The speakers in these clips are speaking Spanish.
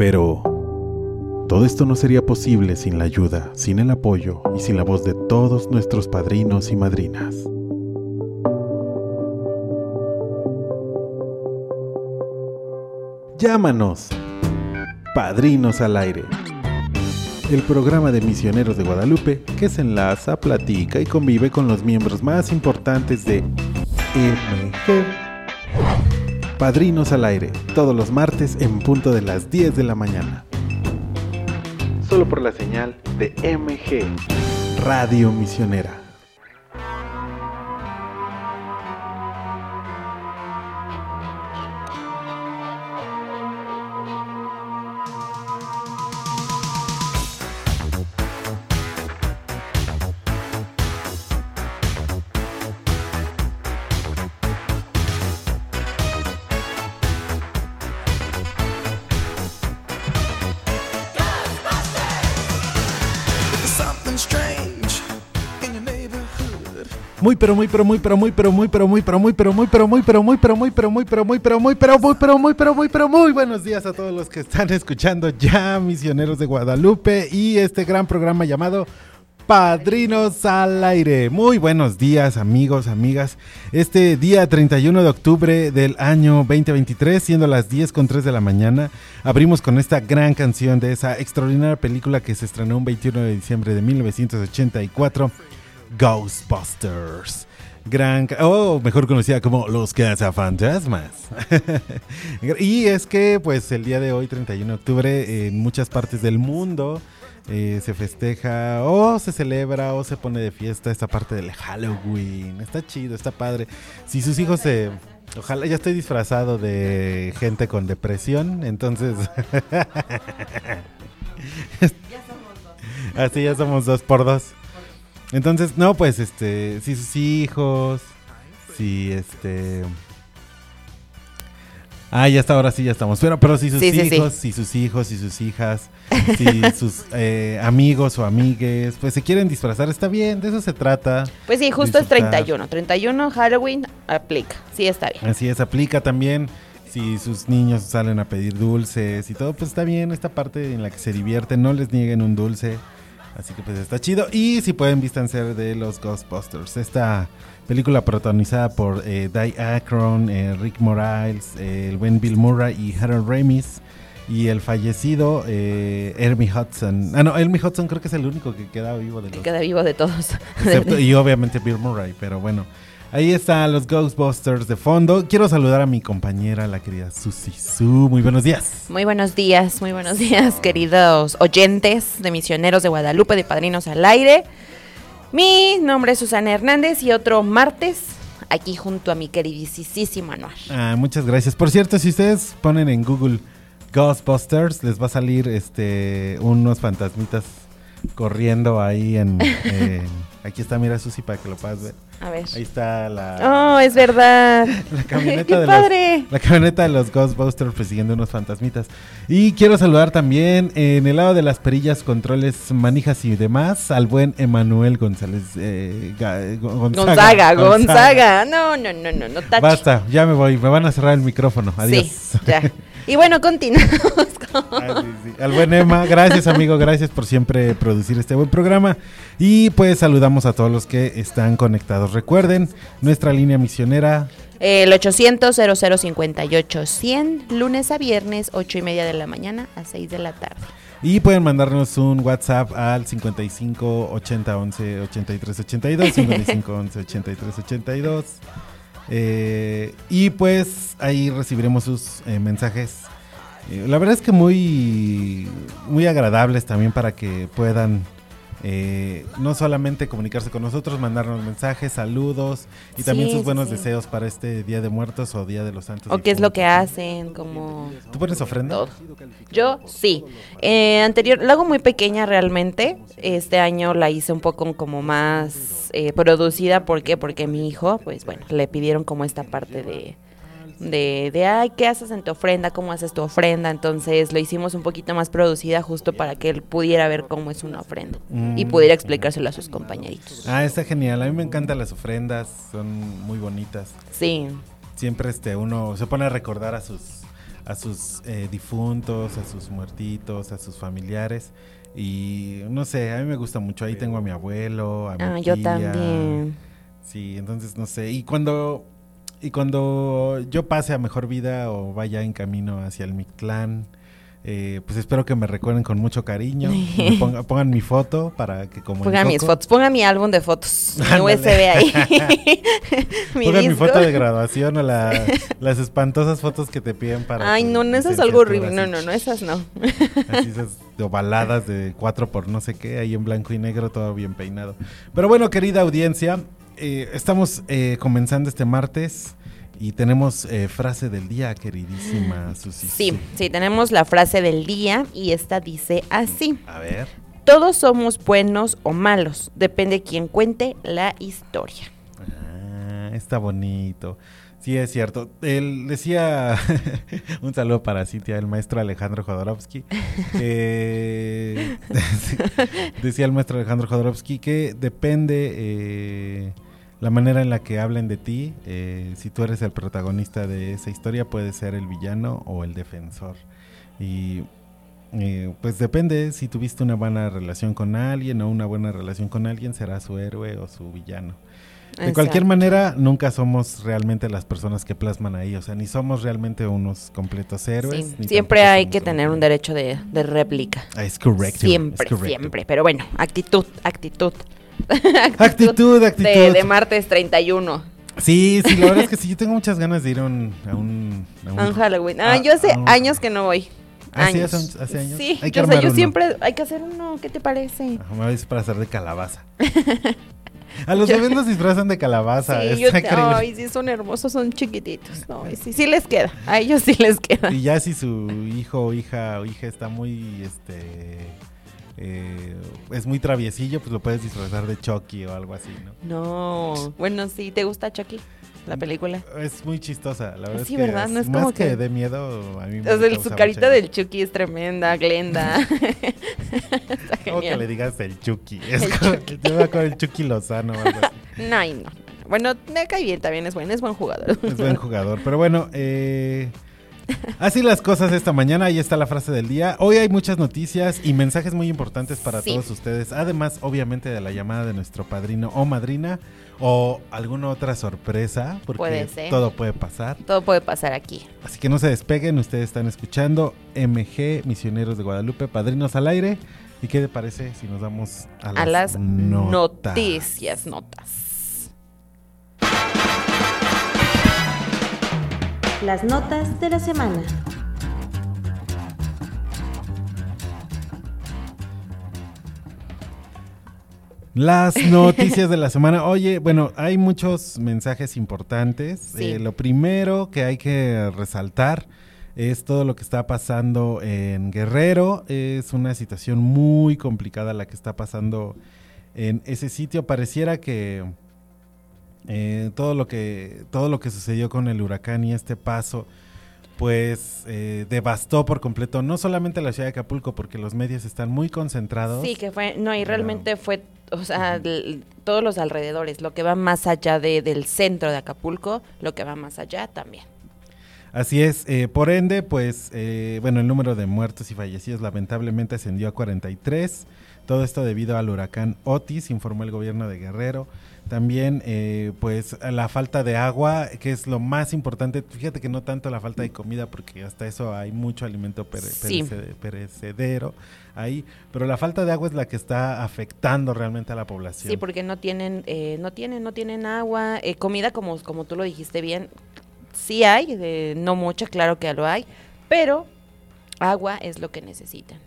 Pero todo esto no sería posible sin la ayuda, sin el apoyo y sin la voz de todos nuestros padrinos y madrinas. Llámanos, Padrinos al Aire. El programa de misioneros de Guadalupe que se enlaza, platica y convive con los miembros más importantes de MG. Padrinos al Aire, todos los martes en punto de las 10 de la mañana. Solo por la señal de MG, Radio Misionera. Pero muy pero muy pero muy pero muy pero muy pero muy pero muy pero muy pero muy pero muy pero muy pero muy pero muy pero muy pero muy pero muy pero muy buenos días a todos los que están escuchando ya Misioneros de Guadalupe y este gran programa llamado Padrinos al aire. Muy buenos días amigos, amigas. Este día 31 de octubre del año 2023, siendo las 10 con 3 de la mañana, abrimos con esta gran canción de esa extraordinaria película que se estrenó un 21 de diciembre de 1984 Ghostbusters. Gran, o mejor conocida como Los Cazafantasmas. y es que, pues, el día de hoy, 31 de octubre, en muchas partes del mundo eh, se festeja o se celebra o se pone de fiesta esta parte del Halloween. Está chido, está padre. Si sus hijos se. Ojalá ya estoy disfrazado de gente con depresión, entonces. ya somos dos. Así ya somos dos por dos. Entonces, no, pues, este, si sus hijos, si este... Ah, ya está, ahora sí ya estamos. Pero, pero si sus hijos, si sus hijos, si sus hijas, si sus eh, amigos o amigues, pues se quieren disfrazar, está bien, de eso se trata. Pues sí, justo es 31. 31 Halloween aplica, sí está bien. Así es, aplica también. Si sus niños salen a pedir dulces y todo, pues está bien esta parte en la que se divierten, no les nieguen un dulce. Así que pues está chido. Y si pueden ser de los Ghostbusters. Esta película protagonizada por eh, Di Akron, eh, Rick Morales, eh, el buen Bill Murray y Harold Ramis. Y el fallecido eh, Hermie Hudson. Ah, no, Hermie Hudson creo que es el único que queda vivo de los. Que queda vivo de todos. y obviamente Bill Murray, pero bueno. Ahí están los Ghostbusters de fondo. Quiero saludar a mi compañera, la querida Susi Su. Muy buenos días. Muy buenos días, muy buenos días, queridos oyentes de Misioneros de Guadalupe, de Padrinos al Aire. Mi nombre es Susana Hernández y otro martes aquí junto a mi queridísimo Anuar. Ah, muchas gracias. Por cierto, si ustedes ponen en Google Ghostbusters, les va a salir este unos fantasmitas corriendo ahí en... aquí está, mira Susi para que lo puedas ver. A ver. Ahí está la. Oh, es verdad. La camioneta, de Los, la camioneta de los Ghostbusters persiguiendo unos fantasmitas. Y quiero saludar también en el lado de las perillas, controles, manijas y demás al buen Emanuel González. Eh, Gonzaga, Gonzaga, No, no, no, no, no Basta, ya me voy. Me van a cerrar el micrófono. Adiós. Sí, ya. Y bueno, continuamos ah, Al buen Emma, gracias amigo, gracias por siempre producir este buen programa. Y pues saludamos a todos los que están conectados. Recuerden, nuestra línea misionera. El 800-0058-100, lunes a viernes, 8 y media de la mañana a 6 de la tarde. Y pueden mandarnos un WhatsApp al 55 80 11 83 82, 55 11 83 82. Eh, y pues ahí recibiremos sus eh, mensajes. Eh, la verdad es que muy, muy agradables también para que puedan eh, no solamente comunicarse con nosotros, mandarnos mensajes, saludos y también Sí, sus buenos sí. deseos para este Día de Muertos o Día de los Santos. O qué es lo que hacen, como... ¿Tú pones ofrenda? Todo. Yo sí. Eh, anterior, la hago muy pequeña realmente. Este año la hice un poco como más eh, producida. ¿Por qué? Porque mi hijo, pues bueno, le pidieron como esta parte de, de, de, ay, ¿qué haces en tu ofrenda? ¿Cómo haces tu ofrenda? Entonces lo hicimos un poquito más producida justo para que él pudiera ver cómo es una ofrenda y Mm. pudiera explicárselo a sus compañeritos. Ah, está genial. A mí me encantan las ofrendas, son muy bonitas. Sí, Siempre este uno se pone a recordar a sus a sus eh, difuntos, a sus muertitos, a sus familiares y no sé, a mí me gusta mucho. Ahí tengo a mi abuelo, a mi ah, yo también. Sí, entonces no sé. Y cuando y cuando yo pase a mejor vida o vaya en camino hacia el Mictlán, eh, pues espero que me recuerden con mucho cariño. me ponga- pongan mi foto para que como en Ponga mis fotos, ponga mi álbum de fotos, mi. USB ahí. Pongan mi foto de graduación o la- las espantosas fotos que te piden para. Ay, no, no, esas es algo horrible. No, no, no, esas no. Así, esas de ovaladas de cuatro por no sé qué, ahí en blanco y negro, todo bien peinado. Pero bueno, querida audiencia, eh, estamos eh, comenzando este martes y tenemos eh, frase del día, queridísima Susi. Sí, sí, tenemos la frase del día y esta dice así. A ver. Todos somos buenos o malos, depende quién cuente la historia. Ah, está bonito. Sí, es cierto. Él decía, un saludo para Cintia, el maestro Alejandro Jodorowsky. decía el maestro Alejandro Jodorowsky que depende eh, la manera en la que hablen de ti. eh, si tú eres el protagonista de esa historia, puedes ser el villano o el defensor. Y eh, pues depende si tuviste una buena relación con alguien o una buena relación con alguien, será su héroe o su villano. De cualquier manera, nunca somos realmente las personas que plasman ahí, o sea, ni somos realmente unos completos héroes. Sí, ni siempre hay que tener un derecho de, de réplica. Ah, Es correcto. Siempre, es correcto. siempre. Pero bueno, actitud, actitud. Actitud, actitud. De, de martes 31. Sí, sí, la verdad es que sí, yo tengo muchas ganas de ir a un... A un, a un- A un Halloween. Ah, a- yo hace a un- años que no voy. ¿Ah. ¿Hace- hace años? Sí, Hay que yo, sé, yo siempre hay que hacer uno. ¿Qué te parece? Ajá, me vais para hacer de calabaza. A los bebés los disfrazan de calabaza. Sí, yo, está increíble. ay, sí, son hermosos, son chiquititos. No, y sí, sí les queda. A ellos sí les queda. Y ya si su hijo o hija o hija está muy, este, eh, es muy traviesillo, pues lo puedes disfrazar de Chucky o algo así, ¿no? No. Bueno, sí, ¿te gusta Chucky? La película. Es muy chistosa, la verdad. Sí, es que ¿verdad? No es más como que, que- de miedo, a mí me O sea, su carita mucha- del Chucky es tremenda, Glenda. Está Como que le digas el Chucky. Es El como- Chucky. Yo me acuerdo del Chucky Lozano. No, ay, no. Bueno, me cae bien también, es buen, es buen jugador. Es buen jugador. Pero bueno, eh, así las cosas esta mañana. Ahí está la frase del día. Hoy hay muchas noticias y mensajes muy importantes para Sí. todos ustedes. Además, obviamente, de la llamada de nuestro padrino o madrina o alguna otra sorpresa, porque Puede ser. todo puede pasar. Todo puede pasar aquí. Así que no se despeguen. Ustedes están escuchando MG Misioneros de Guadalupe, Padrinos al Aire. ¿Y qué te parece si nos vamos a las, A las notas? noticias, notas. Las notas de la semana. Las noticias de la semana. Oye, bueno, hay muchos mensajes importantes. Sí. Eh, lo primero que hay que resaltar es todo lo que está pasando en Guerrero. Es una situación muy complicada la que está pasando en ese sitio. Pareciera que eh, todo lo que todo lo que sucedió con el huracán y este paso pues eh, devastó por completo no solamente la ciudad de Acapulco porque los medios están muy concentrados Sí, que fue, no, y Pero- realmente fue, o sea, todos los alrededores, lo que va más allá de, del centro de Acapulco, lo que va más allá también. Así es, eh, por ende, pues, eh, bueno, el número de muertos y fallecidos lamentablemente ascendió a 43. Todo esto debido al huracán Otis, informó el gobierno de Guerrero. También, eh, pues, la falta de agua, que es lo más importante. Fíjate que no tanto la falta de comida, porque hasta eso hay mucho alimento pere- Sí. perece- perecedero ahí. Pero la falta de agua es la que está afectando realmente a la población. Sí, porque no tienen, eh, no tienen, no tienen agua, eh, comida como, como tú lo dijiste bien, sí hay, eh, no mucha, claro que lo hay, pero Agua es lo que necesitan.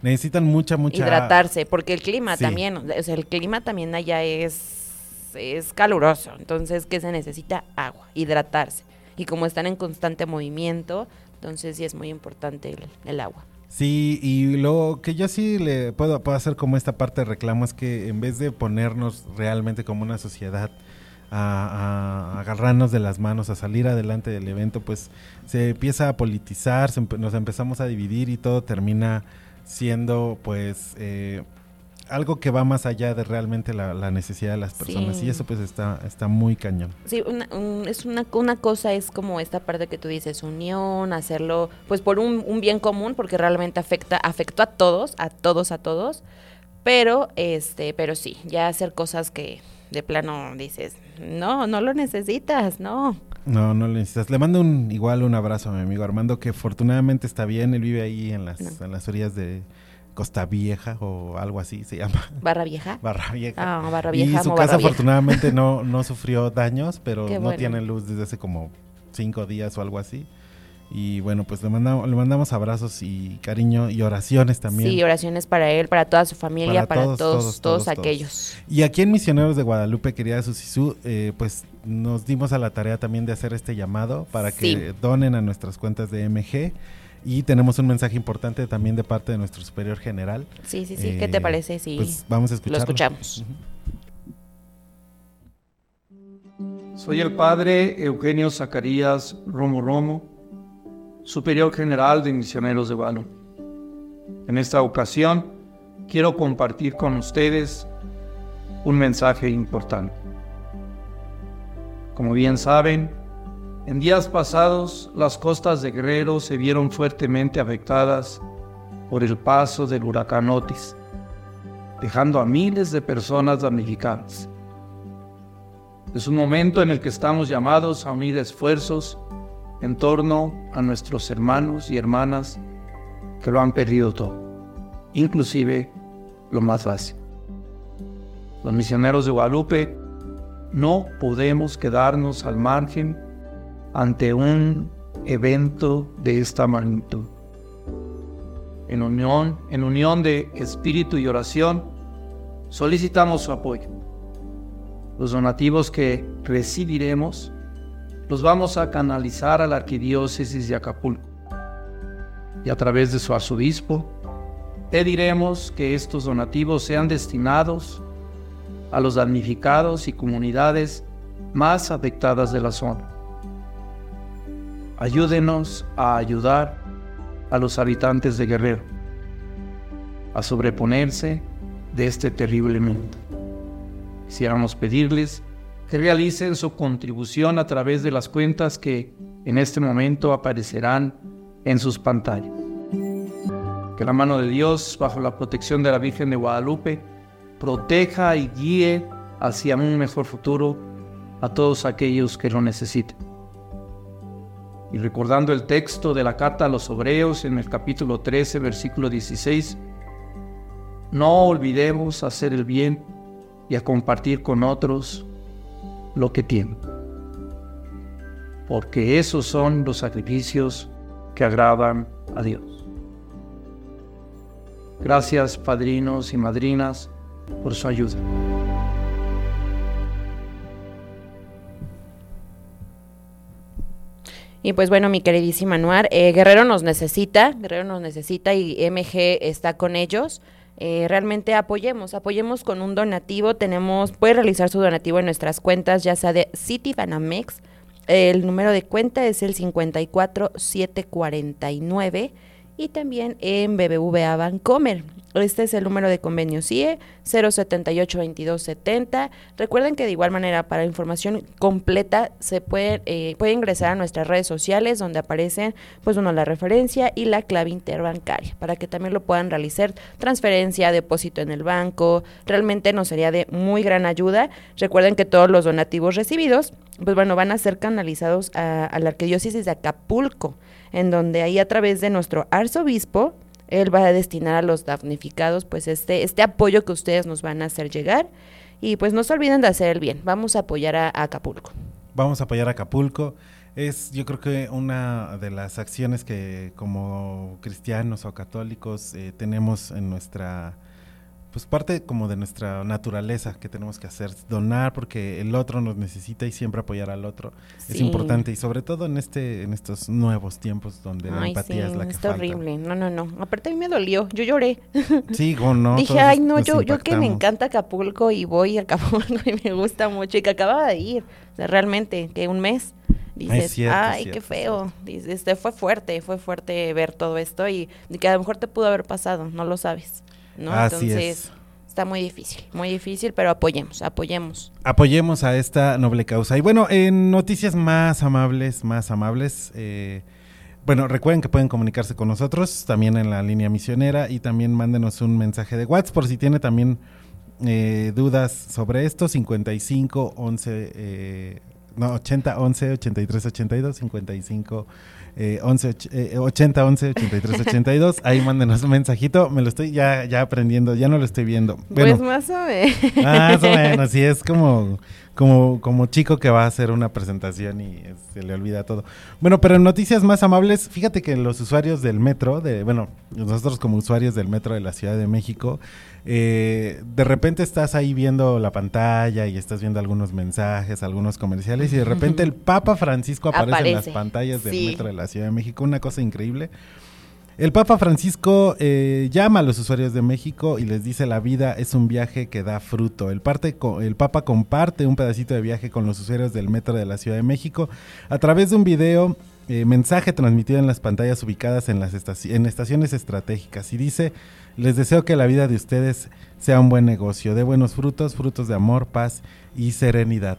Necesitan mucha, mucha... Hidratarse, porque el clima Sí. también, o sea, el clima también allá es, es caluroso, entonces, ¿qué se necesita? Agua, hidratarse. Y como están en constante movimiento, entonces sí es muy importante el, agua. Sí, y lo que yo sí le puedo, puedo hacer como esta parte de reclamo es que en vez de ponernos realmente como una sociedad a, agarrarnos de las manos, a salir adelante del evento, pues se empieza a politizar, nos empezamos a dividir y todo termina siendo pues eh, algo que va más allá de realmente la, la necesidad de las personas Sí. y eso pues está, está muy cañón. Sí, una, un- es una, una cosa es como esta parte que tú dices, unión, hacerlo pues por un, un bien común, porque realmente afecta, afectó a todos, a todos, a todos, pero este, pero sí, ya hacer cosas que de plano dices, no, no lo necesitas, no. No, no lo necesitas. Le mando un igual un abrazo a mi amigo Armando, que afortunadamente está bien. Él vive ahí en las, No. en las orillas de Costa Vieja o algo así se llama. Barra vieja. Barra Vieja. Ah, barra y vieja, su amo casa afortunadamente no, no sufrió daños, pero Qué no bueno. tiene luz desde hace como cinco días o algo así. Y bueno, pues le mandamos, le mandamos abrazos y cariño y oraciones también. Sí, oraciones para él, para toda su familia, Para para, todos, todos, todos, todos, todos, aquellos. Y aquí en Misioneros de Guadalupe, querida Susisú, eh, pues nos dimos a la tarea también de hacer este llamado para que donen a nuestras cuentas de MG. Y tenemos un mensaje importante también de parte de nuestro superior general. Sí, sí, sí. Eh, ¿Qué te parece? Sí. Pues vamos a escucharlo. lo escuchamos. Soy el padre Eugenio Zacarías Romo Romo, superior general de Misioneros de Guadalupe. En esta ocasión quiero compartir con ustedes un mensaje importante. Como bien saben, en días pasados las costas de Guerrero se vieron fuertemente afectadas por el paso del huracán Otis, dejando a miles de personas damnificadas. Es un momento en el que estamos llamados a unir esfuerzos en torno a nuestros hermanos y hermanas que lo han perdido todo, inclusive lo más básico. Los misioneros de Guadalupe no podemos quedarnos al margen ante un evento de esta magnitud. En unión, en unión de espíritu y oración, solicitamos su apoyo. Los donativos que recibiremos los vamos a canalizar a la Arquidiócesis de Acapulco. Y a través de su arzobispo, pediremos que estos donativos sean destinados a los damnificados y comunidades más afectadas de la zona. Ayúdenos a ayudar a los habitantes de Guerrero a sobreponerse de este terrible mundo. Quisiéramos pedirles que realicen su contribución a través de las cuentas que en este momento aparecerán en sus pantallas. Que la mano de Dios, bajo la protección de la Virgen de Guadalupe, proteja y guíe hacia un mejor futuro a todos aquellos que lo necesiten. Y recordando el texto de la carta a los Hebreos en el capítulo 13, versículo 16, no olvidemos hacer el bien y a compartir con otros lo que tienen. Porque esos son los sacrificios que agradan a Dios. Gracias padrinos y madrinas por su ayuda. Y pues bueno, mi queridísima Anuar, eh, Guerrero nos necesita, Guerrero nos necesita y MG está con ellos. Eh, realmente apoyemos, apoyemos con un donativo. Tenemos, puede realizar su donativo en nuestras cuentas, ya sea de Citibanamex. El número de cuenta es el 54749 y también en BBVA Bancomer. Este es el número de convenio CIE 078-2270. Recuerden que de igual manera para información completa se puede, eh, ingresar a nuestras redes sociales donde aparecen pues bueno la referencia y la clave interbancaria para que también lo puedan realizar transferencia, depósito en el banco. Realmente nos sería de muy gran ayuda. Recuerden que todos los donativos recibidos pues bueno van a ser canalizados a la arquidiócesis de Acapulco en donde ahí a través de nuestro arzobispo él va a destinar a los damnificados pues este, este apoyo que ustedes nos van a hacer llegar y pues no se olviden de hacer el bien, vamos a apoyar a, Acapulco. Vamos a apoyar a Acapulco. es yo creo que una de las acciones que como cristianos o católicos eh, tenemos en nuestra pues parte como de nuestra naturaleza que tenemos que hacer, donar porque el otro nos necesita y siempre apoyar al otro es Sí. importante y sobre todo en este en estos nuevos tiempos donde la Ay, empatía sí, es la que está falta. horrible. No, no, no. Aparte a mí me dolió. Yo lloré. Sí, o no. Dije, ay, no, yo, yo que me encanta Acapulco y voy a Acapulco y me gusta mucho y que acababa de ir. O sea, realmente, que un mes. Dices, cierto, ay, cierto, qué feo. Dices, este, fue fuerte, fue fuerte ver todo esto y que a lo mejor te pudo haber pasado, no lo sabes. ¿No? Así Entonces, es. está muy difícil, muy difícil, pero apoyemos, apoyemos. apoyemos a esta noble causa. Y bueno, en noticias más amables, más amables, eh, bueno, recuerden que pueden comunicarse con nosotros también en la línea misionera y también mándenos un mensaje de WhatsApp por si tiene también eh, dudas sobre esto, 55 11, eh, no, 80 11 83 82, 55 eh, 11, och- eh, 80 11 83 82, ahí mándenos un mensajito, me lo estoy ya, ya aprendiendo, ya no lo estoy viendo. Bueno, Pues más o menos. más o menos, sí, es como, como, como chico que va a hacer una presentación y eh, se le olvida todo. Bueno, pero en noticias más amables, fíjate que los usuarios del metro, de, bueno, nosotros como usuarios del metro de la Ciudad de México, eh, de repente estás ahí viendo la pantalla y estás viendo algunos mensajes, algunos comerciales y de repente el Papa Francisco aparece, en las pantallas del sí. metro de la Ciudad de México, una cosa increíble. El Papa Francisco eh, llama a los usuarios de México y les dice la vida es un viaje que da fruto. El, parte el Papa comparte un pedacito de viaje con los usuarios del metro de la Ciudad de México a través de un video, eh, mensaje transmitido en las pantallas ubicadas en las en estaciones estratégicas y dice, les deseo que la vida de ustedes sea un buen negocio, de buenos frutos, frutos de amor, paz y serenidad.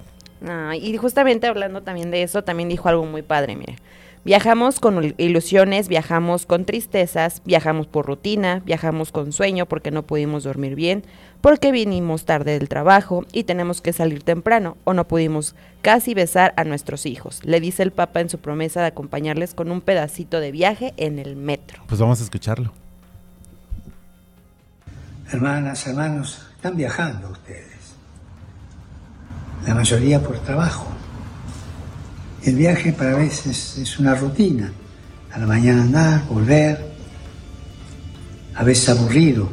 Y justamente hablando también de eso, también dijo algo muy padre, mire. Viajamos con il- ilusiones, viajamos con tristezas, viajamos por rutina, viajamos con sueño porque no pudimos dormir bien, porque vinimos tarde del trabajo y tenemos que salir temprano o no pudimos casi besar a nuestros hijos, le dice el Papa en su promesa de acompañarles con un pedacito de viaje en el metro. Pues vamos a escucharlo. Hermanas, hermanos, están viajando ustedes. La mayoría por trabajo. El viaje para veces es una rutina. A la mañana andar, volver. A veces aburrido.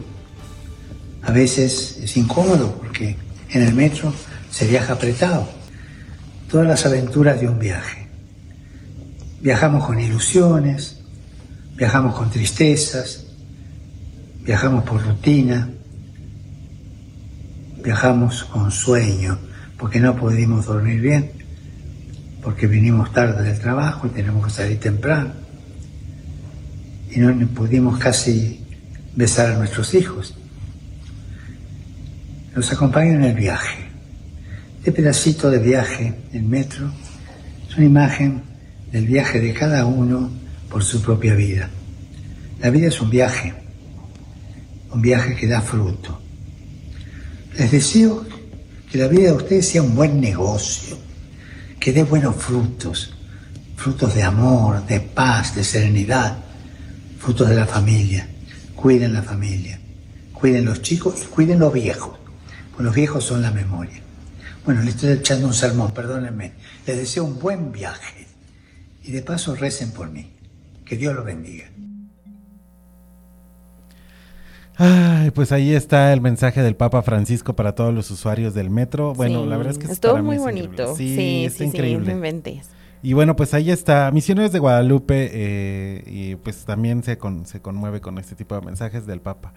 A veces es incómodo porque en el metro se viaja apretado. Todas las aventuras de un viaje. Viajamos con ilusiones, viajamos con tristezas, Viajamos por rutina, viajamos con sueño, porque no pudimos dormir bien, porque vinimos tarde del trabajo y tenemos que salir temprano. Y no pudimos casi besar a nuestros hijos. Nos acompañan en el viaje. Este pedacito de viaje en metro es una imagen del viaje de cada uno por su propia vida. La vida es un viaje un viaje que da fruto. Les deseo que la vida de ustedes sea un buen negocio, que dé buenos frutos, frutos de amor, de paz, de serenidad, frutos de la familia. Cuiden la familia, cuiden los chicos y cuiden los viejos, pues los viejos son la memoria. Bueno, le estoy echando un sermón, perdónenme. Les deseo un buen viaje y de paso recen por mí. Que Dios los bendiga. Ay, pues ahí está el mensaje del Papa Francisco para todos los usuarios del metro. Bueno, Sí, la verdad es que estuvo muy bonito. Sí, Sí, sí, está sí, increíble. Y bueno, pues ahí está, Misioneros de Guadalupe, eh, y pues también se, con- se conmueve con este tipo de mensajes del Papa.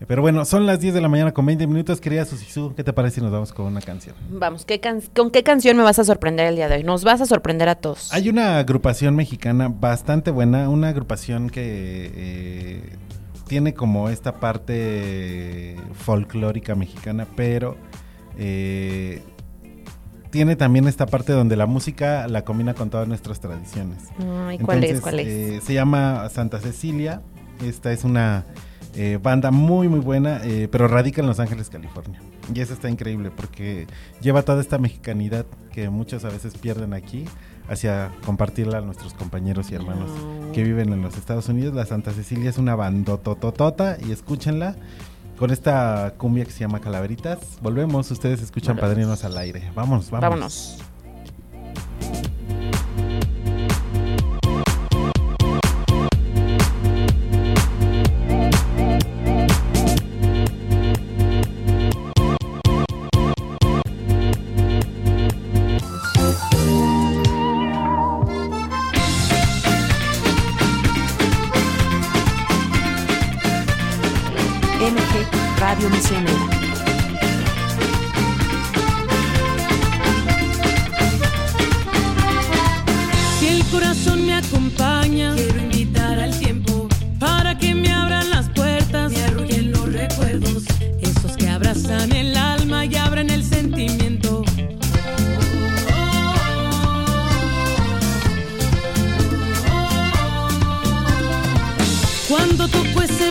Eh, Pero bueno, son las 10 de la mañana con 20 minutos, querida Susisú, ¿qué te parece si nos vamos con una canción? Vamos, ¿qué can- ¿con qué canción me vas a sorprender el día de hoy? Nos vas a sorprender a todos. Hay una agrupación mexicana bastante buena, una agrupación que eh, tiene como esta parte folclórica mexicana, pero eh, tiene también esta parte donde la música la combina con todas nuestras tradiciones. Ay, ¿cuál es? Entonces, ¿Cuál es? eh, se llama Santa Cecilia. Esta es una eh, banda muy, muy buena, eh, pero radica en Los Ángeles, California. Y eso está increíble porque lleva toda esta mexicanidad que muchos a veces pierden aquí hacia compartirla a nuestros compañeros y hermanos No. que viven en los Estados Unidos. La Santa Cecilia es una bandotototota y escúchenla con esta cumbia que se llama Calaveritas. Volvemos, ustedes escuchan Volvemos. Padrinos al aire. Vamos, vamos. Vámonos. Cuando toco ese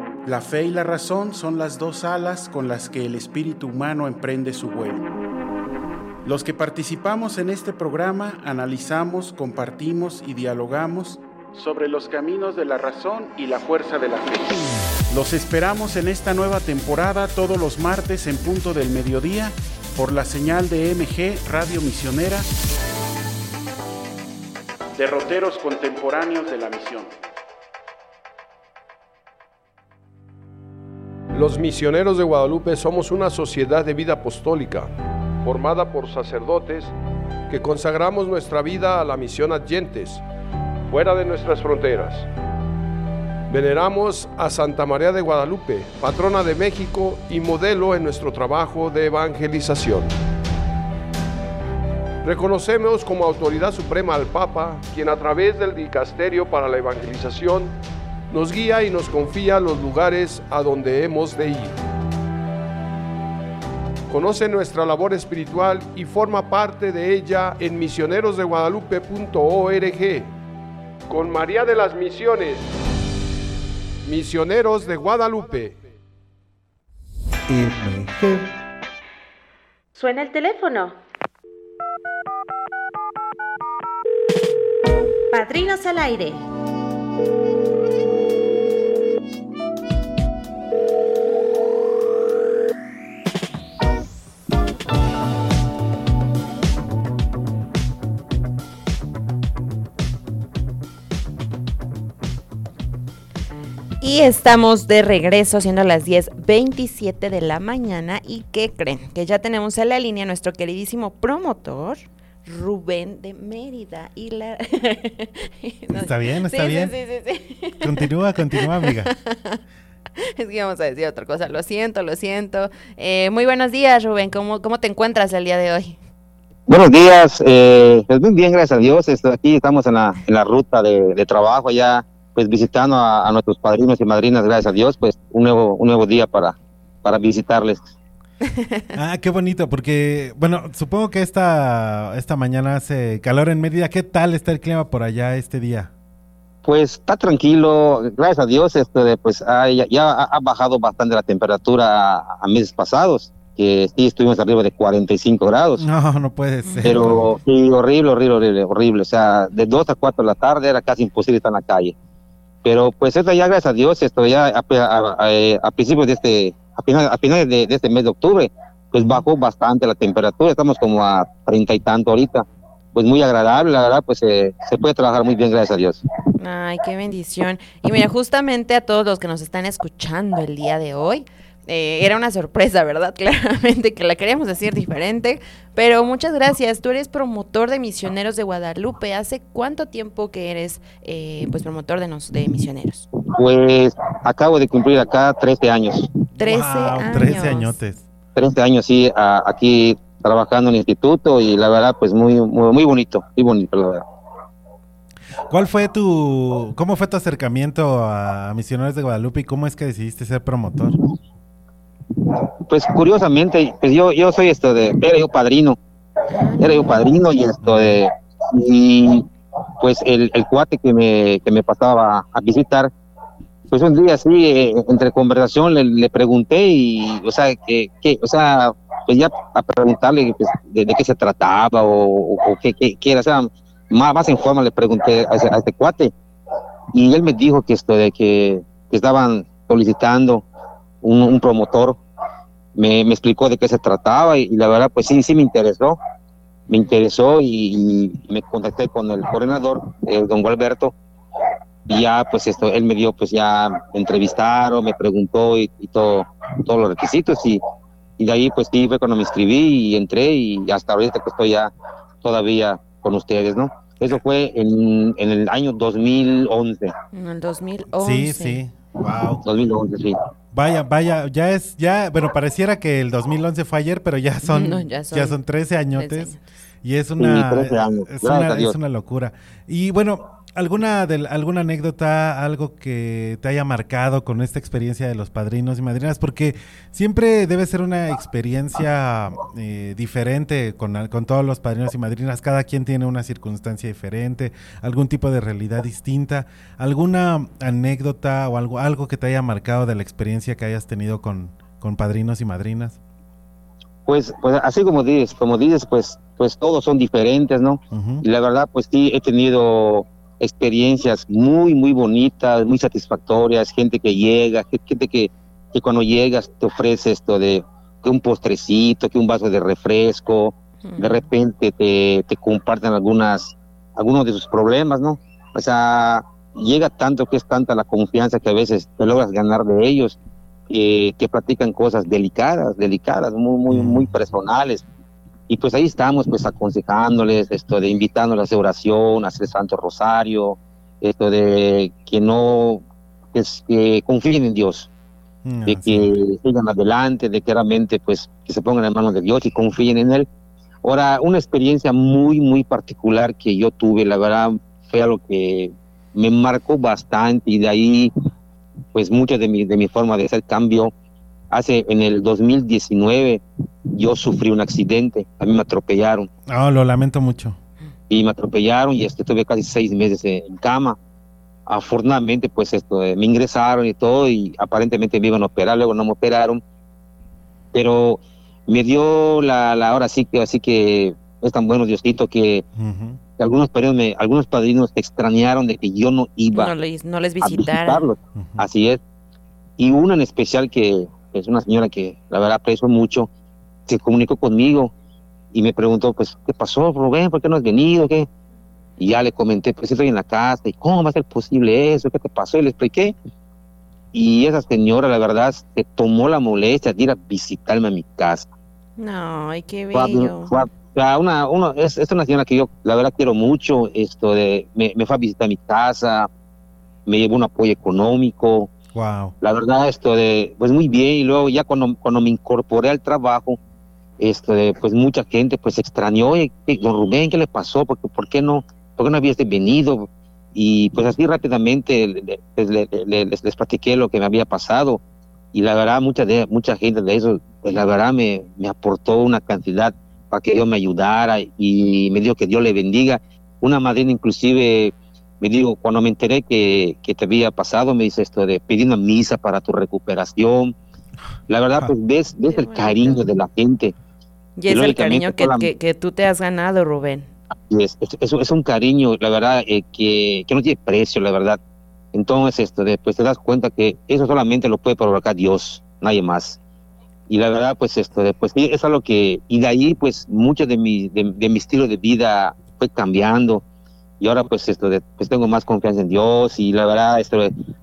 la fe y la razón son las dos alas con las que el espíritu humano emprende su vuelo. Los que participamos en este programa analizamos, compartimos y dialogamos sobre los caminos de la razón y la fuerza de la fe. Los esperamos en esta nueva temporada todos los martes en punto del mediodía por la señal de MG Radio Misionera, derroteros contemporáneos de la misión. Los misioneros de Guadalupe somos una sociedad de vida apostólica, formada por sacerdotes que consagramos nuestra vida a la misión adyentes, fuera de nuestras fronteras. Veneramos a Santa María de Guadalupe, patrona de México y modelo en nuestro trabajo de evangelización. Reconocemos como autoridad suprema al Papa, quien a través del Dicasterio para la Evangelización nos guía y nos confía los lugares a donde hemos de ir. Conoce nuestra labor espiritual y forma parte de ella en misionerosdeguadalupe.org. Con María de las Misiones, Misioneros de Guadalupe. MG. Suena el teléfono. Padrinos al aire. Y estamos de regreso siendo las 10.27 de la mañana. ¿Y qué creen? Que ya tenemos en la línea a nuestro queridísimo promotor, Rubén de Mérida. Y la... No, Está bien, está sí, bien. Sí, sí, sí, sí. Continúa, continúa, amiga. Es que vamos a decir otra cosa. Lo siento, lo siento. Eh, muy buenos días, Rubén. ¿Cómo, ¿Cómo te encuentras el día de hoy? Buenos días, eh, pues muy bien, gracias a Dios. Esto, aquí estamos en la, en la ruta de, de trabajo, ya pues visitando a, a nuestros padrinos y madrinas, gracias a Dios, pues un nuevo, un nuevo día para, para visitarles. Ah, qué bonito, porque, bueno, supongo que esta, esta mañana hace calor en Mérida. ¿Qué tal está el clima por allá este día? Pues está tranquilo, gracias a Dios, esto de, pues ya, ya ha, ha bajado bastante la temperatura a, a meses pasados, que sí estuvimos arriba de 45 grados. No, no puede ser. Pero sí, horrible, horrible, horrible, horrible. O sea, de 2 a 4 de la tarde era casi imposible estar en la calle. Pero pues esto ya, gracias a Dios, esto ya a, a- a- a principios de este, a finales, finales de, de este mes de octubre, pues bajó bastante la temperatura. Estamos como a treinta y tanto ahorita. Pues muy agradable, la verdad, pues eh, se puede trabajar muy bien, gracias a Dios. Ay, qué bendición. Y mira, justamente a todos los que nos están escuchando el día de hoy, eh, era una sorpresa, ¿verdad? Claramente que la queríamos decir diferente, pero muchas gracias. Tú eres promotor de Misioneros de Guadalupe. ¿Hace cuánto tiempo que eres eh, pues promotor de, nos, de Misioneros? Pues acabo de cumplir acá 13 años. 13 Wow, años. 13 añotes. 30 años, sí, a- aquí trabajando en el instituto y la verdad, pues muy, muy, muy bonito, muy bonito, la verdad. ¿Cuál fue tu, cómo fue tu acercamiento a Misioneros de Guadalupe y cómo es que decidiste ser promotor? Pues curiosamente, pues yo, yo soy esto de, era yo padrino, era yo padrino y esto de, y pues el, el cuate que me, que me pasaba a visitar, pues un día así, eh, entre conversación le, pregunté y, o sea, que, que, o sea, pues ya a preguntarle pues, de, qué se trataba o, qué, qué, qué era, o sea, más, más en forma le pregunté a, a este cuate y él me dijo que esto de que estaban solicitando un, un promotor me, me explicó de qué se trataba y, y la verdad pues sí, sí me interesó, me interesó y, y me contacté con el coordinador, eh, don Gualberto, y ya pues esto, él me dio pues ya me entrevistaron, me preguntó y, y todo, todos los requisitos y, y de ahí pues sí fue cuando me inscribí y entré y hasta ahorita que estoy ya todavía con ustedes, ¿no? Eso fue en, en el año 2011, En el 2011. Sí, sí. Wow. 2011, sí. Vaya, vaya, ya es, ya, bueno, pareciera que el 2011 fue ayer, pero ya son, No, ya ya son, son 13 añotes. 13 años. Y es una, 13 años, es, una es una locura. Y bueno, ¿alguna, del- ¿alguna anécdota, algo que te haya marcado con esta experiencia de los padrinos y madrinas? Porque siempre debe ser una experiencia eh, diferente con, con todos los padrinos y madrinas. Cada quien tiene una circunstancia diferente, algún tipo de realidad distinta. ¿Alguna anécdota o algo, algo que te haya marcado de la experiencia que hayas tenido con, con padrinos y madrinas? Pues, pues así como dices, como dices, pues, pues todos son diferentes, ¿no? Y la verdad, pues sí, he tenido experiencias muy, muy bonitas, muy satisfactorias, gente que llega, ge- gente que, que cuando llegas te ofrece esto de que un postrecito, que un vaso de refresco, de repente te, te comparten algunas, algunos de sus problemas, ¿no? O sea, llega tanto que es tanta la confianza que a veces te logras ganar de ellos, que te platican cosas delicadas, delicadas, muy, muy, muy personales. Y pues ahí estamos, pues aconsejándoles, esto de invitándoles a hacer oración, a hacer Santo Rosario, esto de que no, es, que confíen en Dios, Mm, de que sigan adelante, de que realmente pues que se pongan en manos de Dios y confíen en Él. Ahora, una experiencia muy, muy particular que yo tuve, la verdad, fue algo que me marcó bastante y de ahí pues mucha de mi, de mi forma de hacer cambio. Hace en el 2019 yo sufrí un accidente, a mí me atropellaron Oh, lo lamento mucho. y me atropellaron y este, tuve casi seis meses en, cama. afortunadamente pues esto eh, me ingresaron y todo y aparentemente me iban a operar, luego no me operaron, pero me dio la, la hora sí que así que es tan bueno Diosito que, Ujú. que algunos padrinos me- algunos padrinos extrañaron de que yo no iba No les, no les a visitarlos. Ujú. Así es. Y una en especial que es una señora que la verdad aprecio mucho, se comunicó conmigo y me preguntó, pues, ¿qué pasó, Rubén? ¿Por qué no has venido? ¿Qué? Y ya le comenté, pues estoy en la casa, y cómo va a ser posible eso, ¿qué te pasó? Y le expliqué. Y esa señora, la verdad, se tomó la molestia de ir a visitarme a mi casa. No, ay, qué Fue a- bello. fue a- o sea, una, una- es, es una señora que yo, la verdad, quiero mucho. Esto de, me, me fue a visitar mi casa, me llevó un apoyo económico. Wow. La verdad, esto de, pues muy bien. Y luego ya cuando, cuando me incorporé al trabajo, esto de, pues mucha gente pues extrañó. ¿qué- don Rubén, ¿qué le pasó? ¿Por qué, por qué no, por qué no habías venido? Y pues así rápidamente le- le- pues, le- le- les, les platiqué lo que me había pasado. Y la verdad, mucha, de, mucha gente de eso, pues la verdad me, me aportó una cantidad para que Dios me ayudara y me dijo que Dios le bendiga. Una madrina inclusive me dijo, cuando me enteré que, que te había pasado, me dice esto de pidiendo misa para tu recuperación. La verdad, pues ves, ves el cariño de la gente. Y es el lógicamente, cariño que, solamente- que, que tú te has ganado, Rubén. Y es, es, es- un cariño, la verdad, eh, que, que no tiene precio, la verdad. Entonces, esto, después te das cuenta que eso solamente lo puede provocar Dios, nadie más. Y la verdad, pues esto, después es algo que, y de ahí, pues, mucho de mi, de, de mi estilo de vida fue cambiando. Y ahora, pues, esto, de, pues tengo más confianza en Dios y la verdad, esto,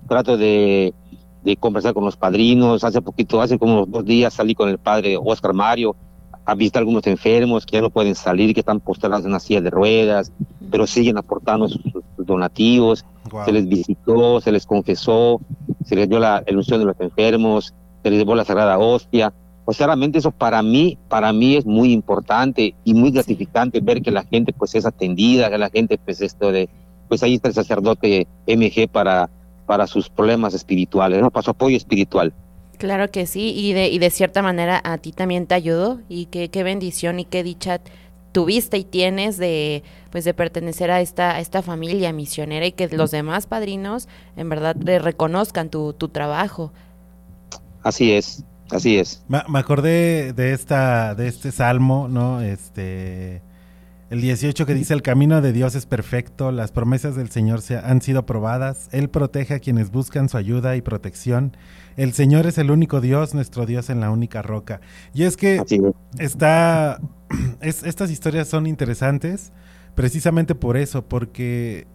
trato de, de conversar con los padrinos. Hace poquito, hace como dos días salí con el padre Oscar Mario a visitar a algunos enfermos que ya no pueden salir, que están postrados en una silla de ruedas, pero siguen aportando sus, sus donativos. Wow. Se les visitó, se les confesó, se les dio la ilusión de los enfermos, se les llevó la sagrada hostia. Pues claramente eso para mí, para mí es muy importante y muy gratificante ver que la gente pues es atendida, que la gente pues esto de, pues ahí está el sacerdote MG para, para sus problemas espirituales, ¿no? para su apoyo espiritual. Claro que sí, y de, y de cierta manera a ti también te ayudó, y qué, qué bendición y qué dicha tuviste y tienes de pues de pertenecer a esta, a esta familia misionera y que los demás padrinos en verdad reconozcan tu, tu trabajo. Así es, así es. Me, me acordé de esta, de este salmo, ¿no? Este, el 18 que dice, el camino de Dios es perfecto, las promesas del Señor se han sido probadas, Él protege a quienes buscan su ayuda y protección, el Señor es el único Dios, nuestro Dios en la única roca. Y es que es. está, es- estas historias son interesantes precisamente por eso, porque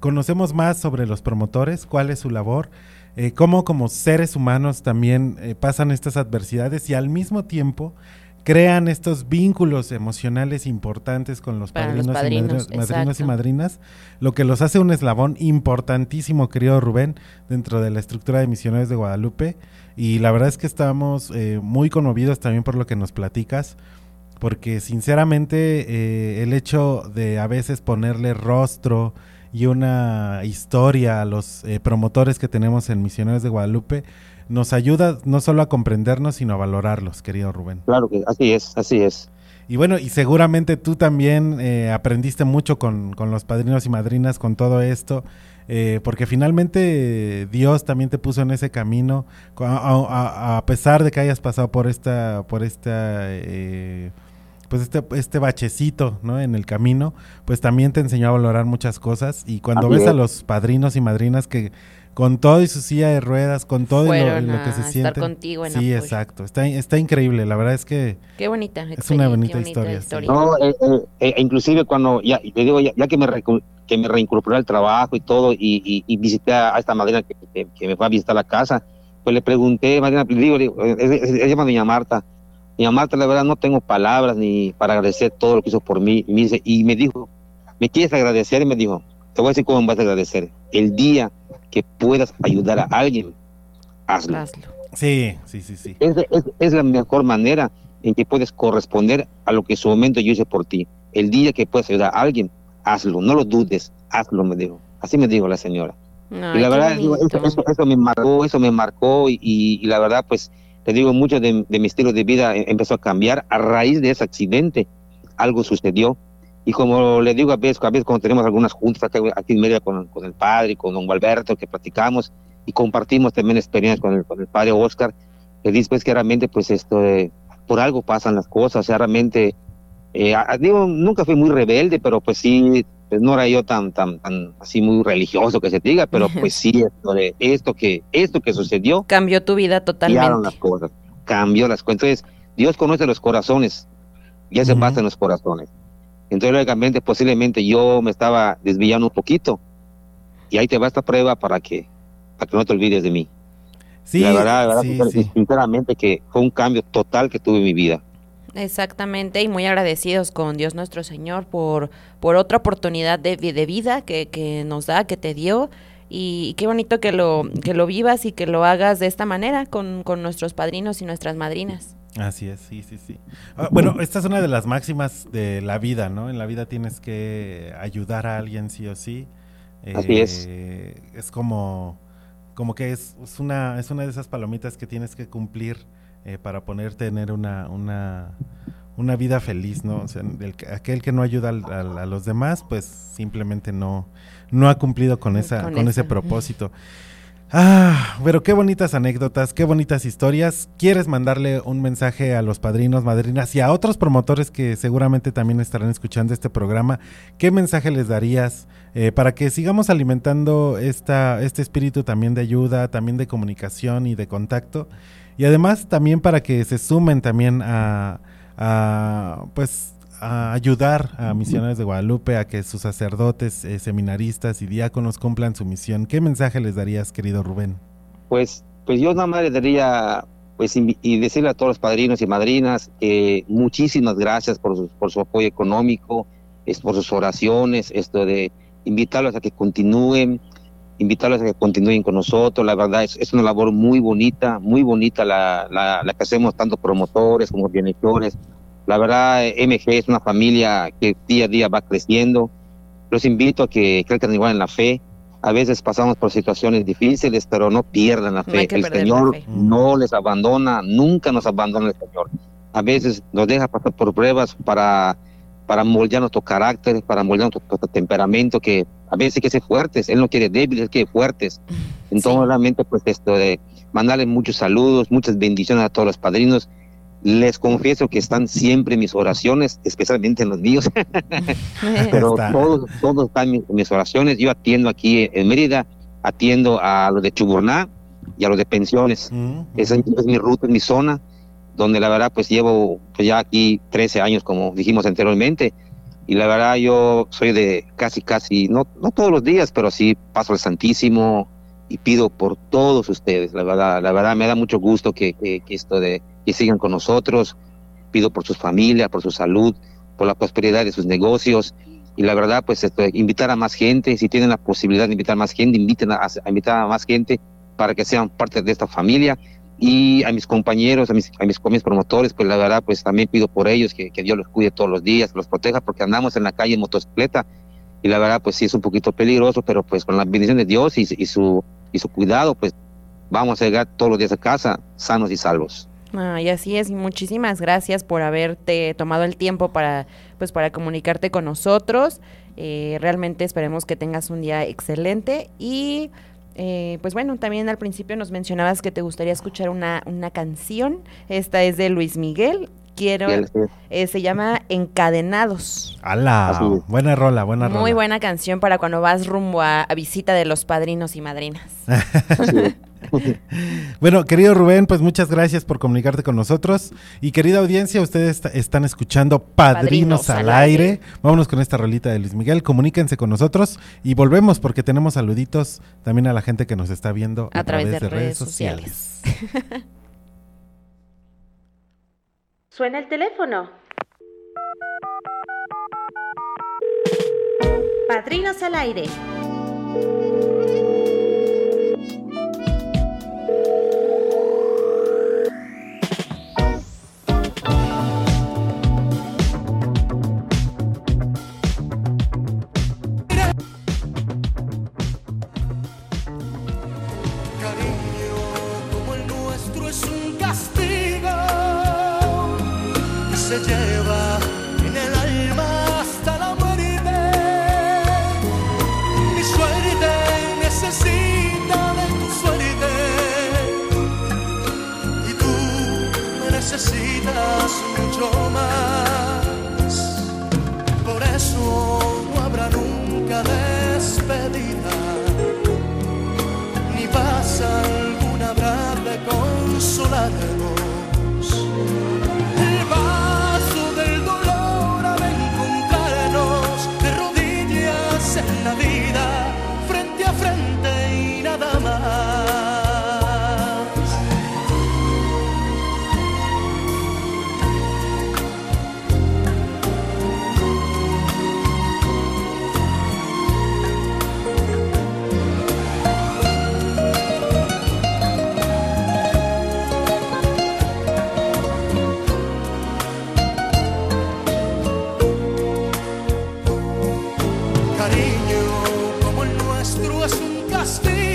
conocemos más sobre los promotores, cuál es su labor, eh, cómo como seres humanos también eh, pasan estas adversidades y al mismo tiempo crean estos vínculos emocionales importantes con los Para los padrinos, y, madri- madrinos y madrinas, lo que los hace un eslabón importantísimo, querido Rubén, dentro de la estructura de misioneros de Guadalupe. Y la verdad es que estamos eh, muy conmovidos también por lo que nos platicas, porque sinceramente eh, el hecho de a veces ponerle rostro y una historia a los eh, promotores que tenemos en Misioneros de Guadalupe nos ayuda no solo a comprendernos, sino a valorarlos, querido Rubén. Claro que así es, así es. Y bueno, y seguramente tú también eh, aprendiste mucho con, con los padrinos y madrinas, con todo esto, eh, porque finalmente Dios también te puso en ese camino, a, a- a pesar de que hayas pasado por esta, por esta, eh, pues este, este bachecito, ¿no? En el camino, pues también te enseñó a valorar muchas cosas. Y cuando Así ves a es. los padrinos y madrinas que con todo y su silla de ruedas, con todo y lo, que se estar siente. contigo en sí, apoyo. exacto. Está, está increíble. La verdad es que Qué bonita. Es una bonita historia, sí. No, eh, eh, eh, inclusive cuando, ya, te digo, ya, ya que, me que me reincorporé al trabajo y todo, y, y- y visité a esta madrina que, que- que me fue a visitar la casa, pues le pregunté, madrina, le digo, le digo, eh, eh, ella se llama Doña Marta. Doña Marta, la verdad, no tengo palabras ni para agradecer todo lo que hizo por mí. Y me, dice, y me dijo, ¿me quieres agradecer? Y me dijo, te voy a decir cómo me vas a agradecer. El día que puedas ayudar a alguien, hazlo. Hazlo. sí, sí, sí, sí. Es, es- es la mejor manera en que puedes corresponder a lo que en su momento yo hice por ti. El día que puedas ayudar a alguien, hazlo, no lo dudes, hazlo, me dijo. Así me dijo la señora. Ay, y la verdad, eso, eso- eso me marcó, eso me marcó y, y- y la verdad, pues, te digo, mucho de, de mi estilo de vida eh, empezó a cambiar a raíz de ese accidente. Algo sucedió Y como le digo a veces, a veces cuando tenemos algunas juntas aquí, aquí en Mérida con, con el padre, con don Gualberto, que platicamos y compartimos también experiencias con el, con el padre Oscar, le dice pues que realmente pues esto, eh, por algo pasan las cosas, o sea, realmente, eh, digo, nunca fui muy rebelde, pero pues sí, pues no era yo tan, tan, tan así muy religioso que se diga, pero pues sí, esto, de, esto, que, esto que sucedió, Cambió tu vida cambiaron totalmente. las cosas, cambió las cosas. Entonces, Dios conoce los corazones, ya se Ujú. basa en los corazones. Entonces, lógicamente, posiblemente yo me estaba desviando un poquito, y ahí te va esta prueba para que, para que no te olvides de mí. Sí, la verdad, la verdad, sí, sincer- sí. sinceramente, que fue un cambio total que tuve en mi vida. Exactamente, y muy agradecidos con Dios nuestro Señor por, por otra oportunidad de, de vida que, que nos da, que te dio. Y, qué bonito que lo, que lo vivas y que lo hagas de esta manera con, con nuestros padrinos y nuestras madrinas. Así es, sí, sí, sí. Ah, bueno, esta es una de las máximas de la vida, ¿no? En la vida tienes que ayudar a alguien sí o sí. Así es. Eh, Es como, como que es, es una, es una de esas palomitas que tienes que cumplir eh, para poder tener una, una, una vida feliz, ¿no? O sea, el que- aquel que no ayuda a los demás, pues simplemente no, no ha cumplido con, esa, Con con ese propósito. Ah, pero qué bonitas anécdotas, qué bonitas historias. ¿Quieres mandarle un mensaje a los padrinos, madrinas y a otros promotores que seguramente también estarán escuchando este programa? ¿Qué mensaje les darías eh, para que sigamos alimentando esta, este espíritu también de ayuda, también de comunicación y de contacto? Y además también para que se sumen también a, a, pues a ayudar a misioneros de Guadalupe a que sus sacerdotes, eh, seminaristas y diáconos cumplan su misión. ¿Qué mensaje les darías, querido Rubén? Pues, pues yo nada más le daría, pues, y decirle a todos los padrinos y madrinas que muchísimas gracias por su, por su apoyo económico, es por sus oraciones, esto de invitarlos a que continúen, invitarlos a que continúen con nosotros. La verdad es, es una labor muy bonita, muy bonita la, la, la que hacemos tanto promotores como bienhechores. La verdad, MG es una familia que día a día va creciendo. Los invito a que crezcan igual en la fe. A veces pasamos por situaciones difíciles, pero no pierdan la No fe. que el Señor fe. no les abandona, nunca nos abandona el Señor. A veces nos deja pasar por pruebas para, para moldear nuestro carácter, para moldear nuestro, nuestro temperamento, que a veces que ser fuertes. Él no quiere débiles, él quiere fuertes. Entonces, Sí. realmente, pues esto de mandarle muchos saludos, muchas bendiciones a todos los padrinos. Les confieso que están siempre en mis oraciones, especialmente en los míos, pero Está. todos, todos están en mis, oraciones. Yo atiendo aquí en Mérida, atiendo a los de Chuburná y a los de pensiones. Esa es, es mi ruta, es mi zona, donde la verdad pues llevo pues, ya aquí 13 años, como dijimos anteriormente, y la verdad yo soy de casi, casi, no, no todos los días, pero sí paso al Santísimo y pido por todos ustedes, la verdad, la verdad me da mucho gusto que, que, esto de que sigan con nosotros, pido por sus familias, por su salud, por la prosperidad de sus negocios, y la verdad pues esto, invitar a más gente, si tienen la posibilidad de invitar más gente, inviten a invitar a más gente para que sean parte de esta familia y a mis compañeros, a mis, a mis, a mis promotores, pues la verdad, pues también pido por ellos que, que Dios los cuide todos los días, que los proteja, porque andamos en la calle en motocicleta y la verdad, pues sí es un poquito peligroso, pero pues con la bendición de Dios y, y su, y su cuidado, pues vamos a llegar todos los días a casa sanos y salvos. Ay, así es, y muchísimas gracias por haberte tomado el tiempo para, pues, para comunicarte con nosotros. Eh, realmente esperemos que tengas un día excelente y eh, pues bueno, también al principio nos mencionabas que te gustaría escuchar una, una canción. Esta es de Luis Miguel. Quiero, eh, se llama Encadenados. ¡Hala! Buena rola, buena rola. Muy buena canción para cuando vas rumbo a, a visita de los padrinos y madrinas. Bueno, querido Rubén, pues muchas gracias por comunicarte con nosotros. Y querida audiencia, ustedes est- están escuchando Padrinos, Padrinos al al aire. aire. Vámonos con esta rolita de Luis Miguel. Comuníquense con nosotros y volvemos porque tenemos saluditos también a la gente que nos está viendo A través de redes sociales. Suena el teléfono. Padrinos al aire. Que stay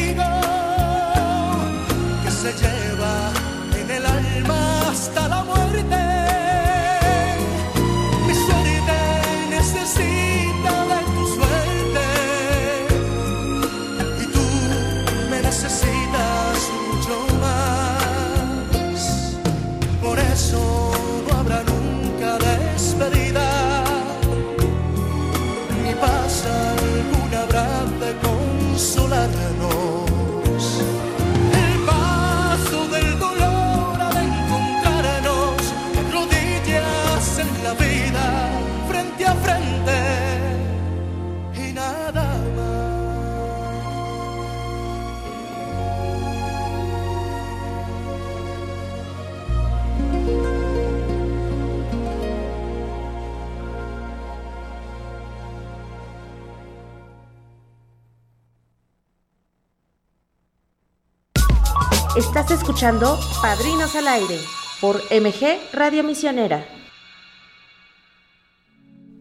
Estás escuchando Padrinos al Aire por MG Radio Misionera.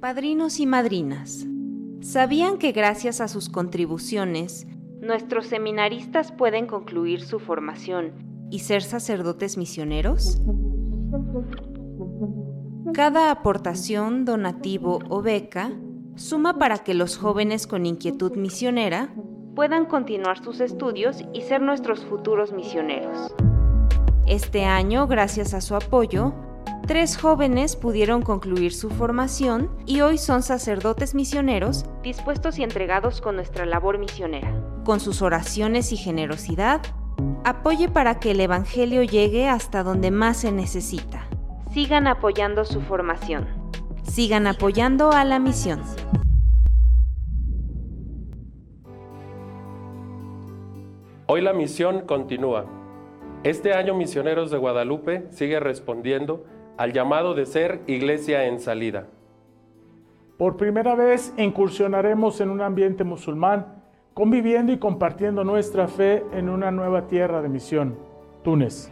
Padrinos y madrinas, ¿sabían que gracias a sus contribuciones, nuestros seminaristas pueden concluir su formación y ser sacerdotes misioneros? Cada aportación, donativo o beca suma para que los jóvenes con inquietud misionera puedan continuar sus estudios y ser nuestros futuros misioneros. Este año, gracias a su apoyo, tres jóvenes pudieron concluir su formación y hoy son sacerdotes misioneros dispuestos y entregados con nuestra labor misionera. Con sus oraciones y generosidad, apoye para que el Evangelio llegue hasta donde más se necesita. Sigan apoyando su formación. Sigan apoyando a la misión. Hoy la misión continúa. Este año Misioneros de Guadalupe sigue respondiendo al llamado de ser iglesia en salida. Por primera vez incursionaremos en un ambiente musulmán, conviviendo y compartiendo nuestra fe en una nueva tierra de misión, Túnez.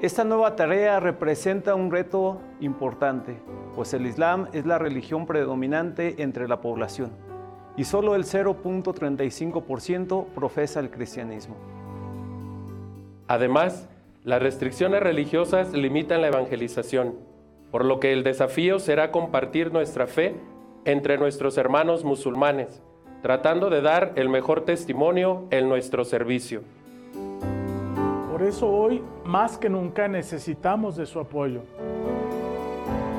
Esta nueva tarea representa un reto importante, pues el Islam es la religión predominante entre la población y solo el 0.35% profesa el cristianismo. Además, las restricciones religiosas limitan la evangelización, por lo que el desafío será compartir nuestra fe entre nuestros hermanos musulmanes, tratando de dar el mejor testimonio en nuestro servicio. Por eso hoy, más que nunca, necesitamos de su apoyo.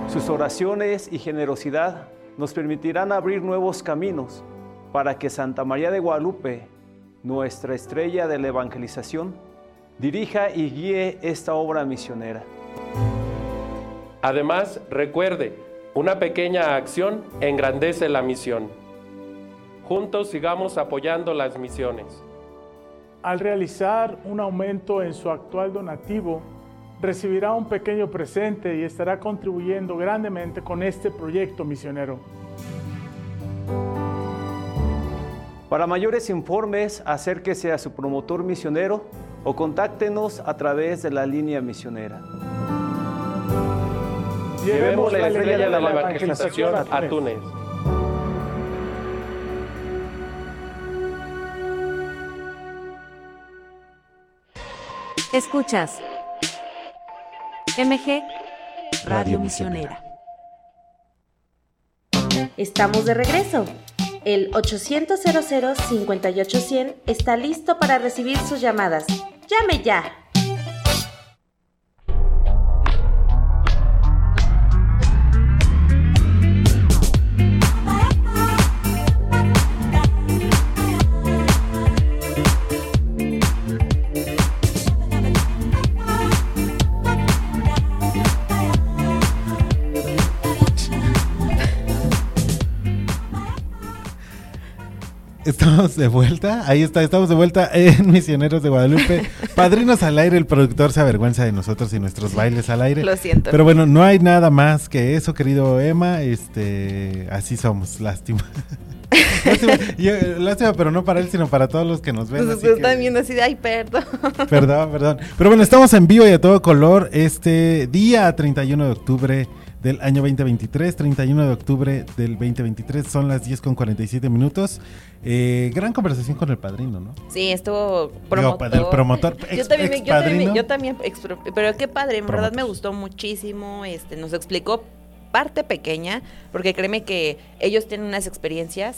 Sus oraciones y generosidad nos permitirán abrir nuevos caminos para que Santa María de Guadalupe, nuestra estrella de la evangelización, dirija y guíe esta obra misionera. Además, recuerde, una pequeña acción engrandece la misión. Juntos sigamos apoyando las misiones. Al realizar un aumento en su actual donativo, recibirá un pequeño presente y estará contribuyendo grandemente con este proyecto misionero. Para mayores informes, acérquese a su promotor misionero o contáctenos a través de la línea misionera. Llevemos la estrella de la evangelización a Túnez. Escuchas MG Radio Misionera. Estamos de regreso. El 800 58100 está listo para recibir sus llamadas. ¡Llame ya! Estamos de vuelta, ahí está, estamos de vuelta en Misioneros de Guadalupe. Padrinos al aire, el productor se avergüenza de nosotros y nuestros bailes al aire. Lo siento. Pero bueno, no hay nada más que eso, querido Emma. Este, así somos, lástima. lástima, yo- lástima, pero no para él, sino para todos los que nos ven. Nos así que- están viendo así de, ay, perdón. Perdón, perdón. Pero bueno, estamos en vivo y a todo color este día 31 de octubre del año 2023, 31 de octubre del 2023, son las 10 con 47 minutos. Eh, gran conversación con el padrino, ¿no? Sí, estuvo Digo, promotor. del promotor, yo ex- también, me- yo también, yo también pero qué padre, en verdad me gustó muchísimo, este, nos explicó parte pequeña, porque créeme que ellos tienen unas experiencias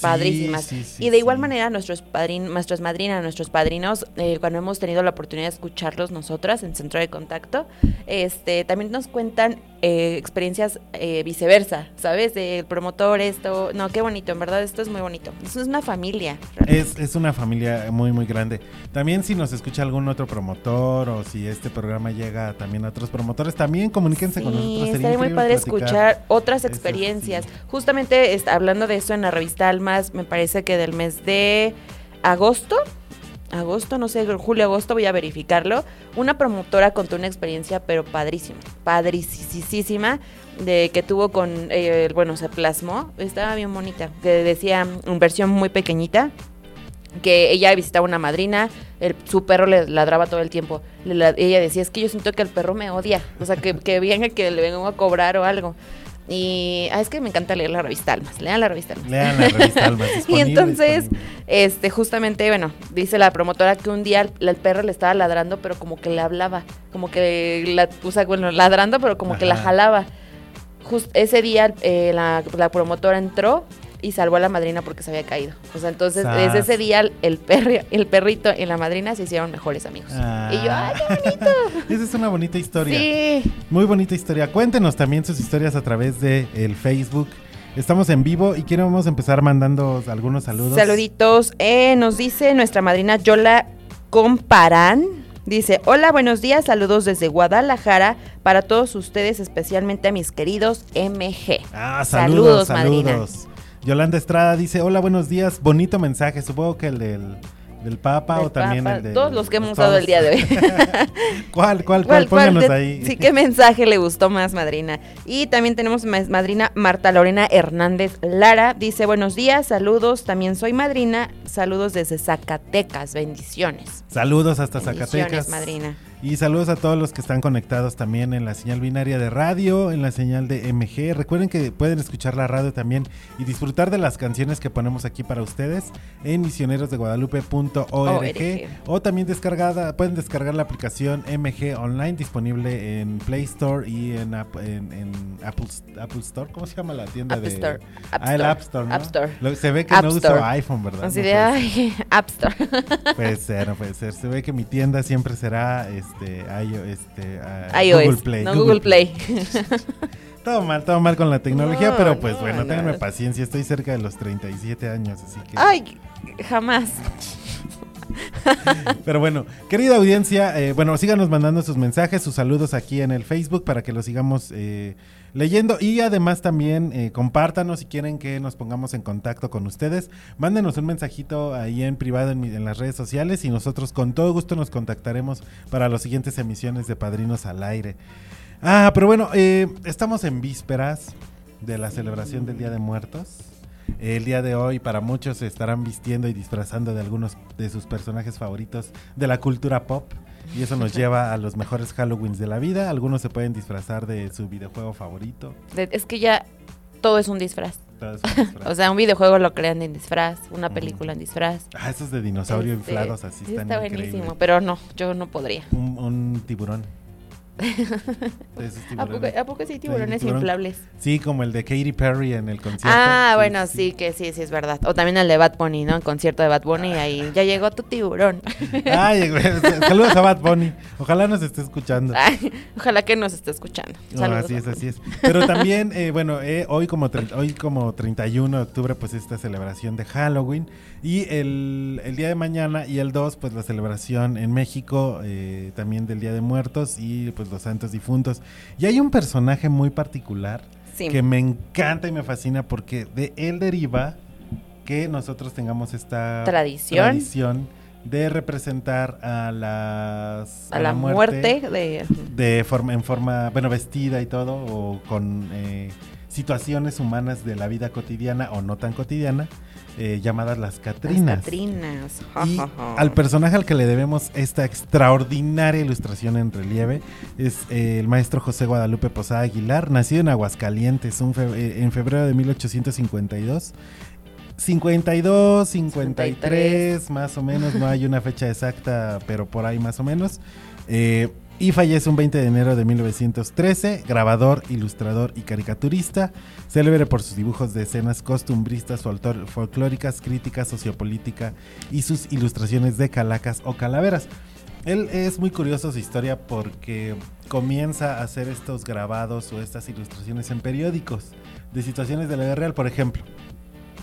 padrísimas. sí, sí, y de igual manera, nuestros padrinos, nuestras madrinas, nuestros padrinos, eh, cuando hemos tenido la oportunidad de escucharlos nosotras en Centro de Contacto, este, también nos cuentan eh, experiencias eh, viceversa, ¿sabes? Del promotor, esto, no, qué bonito, en verdad, esto es muy bonito. Esto es una familia. Es, es una familia muy, muy grande. También si nos escucha algún otro promotor o si este programa llega también a otros promotores, también comuníquense con nosotros. Sería muy padre escuchar otras Eso experiencias. Justamente est- hablando de eso en la revista Almas, me parece que del mes de agosto, agosto, no sé, julio, agosto, voy a verificarlo. Una promotora contó una experiencia, pero padrísima, padricísima, de que tuvo con, eh, bueno, se plasmó, estaba bien bonita, que decía, en versión muy pequeñita, que ella visitaba una madrina, el, su perro le ladraba todo el tiempo. Ella decía, es que yo siento que el perro me odia, o sea, que, que que le vengo a cobrar o algo. Y ah, es que me encanta leer la revista Almas, lean la revista Almas. Lean la revista Almas, y disponible, entonces, este, justamente, bueno, dice la promotora que un día el, el perro le estaba ladrando, pero como que le hablaba, como que, la, o sea, bueno, ladrando, pero como que la jalaba. Just, ese día eh, la, la promotora entró y salvó a la madrina porque se había caído. O sea, entonces Sas. desde ese día el, perri- el perrito y la madrina se hicieron mejores amigos. Y yo, ¡ay, qué bonito! Esa es una bonita historia. Sí. Muy bonita historia. Cuéntenos también sus historias a través de el Facebook. Estamos en vivo y queremos empezar mandando algunos saludos. Saluditos. Eh, nos dice nuestra madrina Yola Comparán. Dice, hola, buenos días, saludos desde Guadalajara para todos ustedes, especialmente a mis queridos MG. Ah, saludos, saludos. madrina. Yolanda Estrada dice, hola, buenos días. Bonito mensaje. Supongo que el del, del Papa Del o también Papa, el de... todos los que hemos usado el día de hoy. ¿Cuál, cuál, cuál? Pónganos de- ahí. Sí, qué mensaje le gustó más, madrina. Y también tenemos ma- madrina Marta Lorena Hernández Lara. Dice, buenos días, saludos. También soy madrina. Saludos desde Zacatecas. Bendiciones. Saludos hasta Bendiciones, Zacatecas. madrina. Y saludos a todos los que están conectados también en la señal binaria de radio, en la señal de MG. Recuerden que pueden escuchar la radio también y disfrutar de las canciones que ponemos aquí para ustedes en misionerosdeguadalupe.org ORG. o también descargada, pueden descargar la aplicación MG Online disponible en Play Store y en, en- en Apple, Apple Store. ¿Cómo se llama la tienda App de Store. App ah, el. App Store, ¿no? App Store. Lo- se ve que App no Store. uso iPhone, ¿verdad? Así No de, ay, App Store. Puede ser, no puede ser. Se ve que mi tienda siempre será este, iO- este iOS, Google Play. no Google Play. todo mal, todo mal con la tecnología, No, pero pues no, bueno, no. ténganme paciencia. Estoy cerca de los 37 años, así que. Ay, jamás. Pero bueno, querida audiencia, eh, bueno, síganos mandando sus mensajes, sus saludos aquí en el Facebook para que los sigamos eh, leyendo y además también eh, compártanos si quieren que nos pongamos en contacto con ustedes. Mándenos un mensajito ahí en privado en, en las redes sociales y nosotros con todo gusto nos contactaremos para las siguientes emisiones de Padrinos al Aire. Ah, pero bueno, eh, estamos en vísperas de la celebración del Día de Muertos. El día de hoy para muchos se estarán vistiendo y disfrazando de algunos de sus personajes favoritos de la cultura pop. Y eso nos lleva a los mejores Halloweens de la vida. Algunos se pueden disfrazar de su videojuego favorito. De- es que ya todo es un disfraz. Todo es un disfraz. o sea, un videojuego lo crean en disfraz, una película en disfraz. Ah, esos de dinosaurio Este, inflados así sí, están está increíbles. buenísimo, pero no, yo no podría. Un, un tiburón. ¿A poco, a poco sí Sí, tiburones tiburón. inflables? Sí, como el de Katy Perry en el concierto. Ah, Sí, bueno, sí, que sí, sí es verdad. O también el de Bad Bunny, ¿no? El concierto de Bad Bunny, ahí ya llegó tu tiburón. Ay, saludos a Bad Bunny. Ojalá nos esté escuchando. Ay, ojalá que nos esté escuchando. No, Saludos. así es, así es. Pero también, eh, bueno, eh, hoy, como hoy como 31 de octubre, pues esta celebración de Halloween. Y el, el día de mañana y el 2, pues la celebración en México eh, también del Día de Muertos y pues los santos difuntos. Y hay un personaje muy particular Sí. que me encanta y me fascina porque de él deriva que nosotros tengamos esta Tradición. tradición de representar a las A la muerte de- de forma en forma bueno vestida y todo o con eh, situaciones humanas de la vida cotidiana o no tan cotidiana eh, llamadas las Las Catrinas. Catrinas. Y al personaje al que le debemos esta extraordinaria ilustración en relieve es eh, el maestro José Guadalupe Posada Aguilar, nacido en Aguascalientes un fe- eh, en febrero de 1852. 52, 53, más o menos, no hay una fecha exacta, pero por ahí más o menos. Eh, y fallece un 20 de enero de 1913, grabador, ilustrador y caricaturista, célebre por sus dibujos de escenas costumbristas, folclóricas, crítica, sociopolítica y sus ilustraciones de calacas o calaveras. Él es muy curioso su historia porque comienza a hacer estos grabados o estas ilustraciones en periódicos de situaciones de la vida real, por ejemplo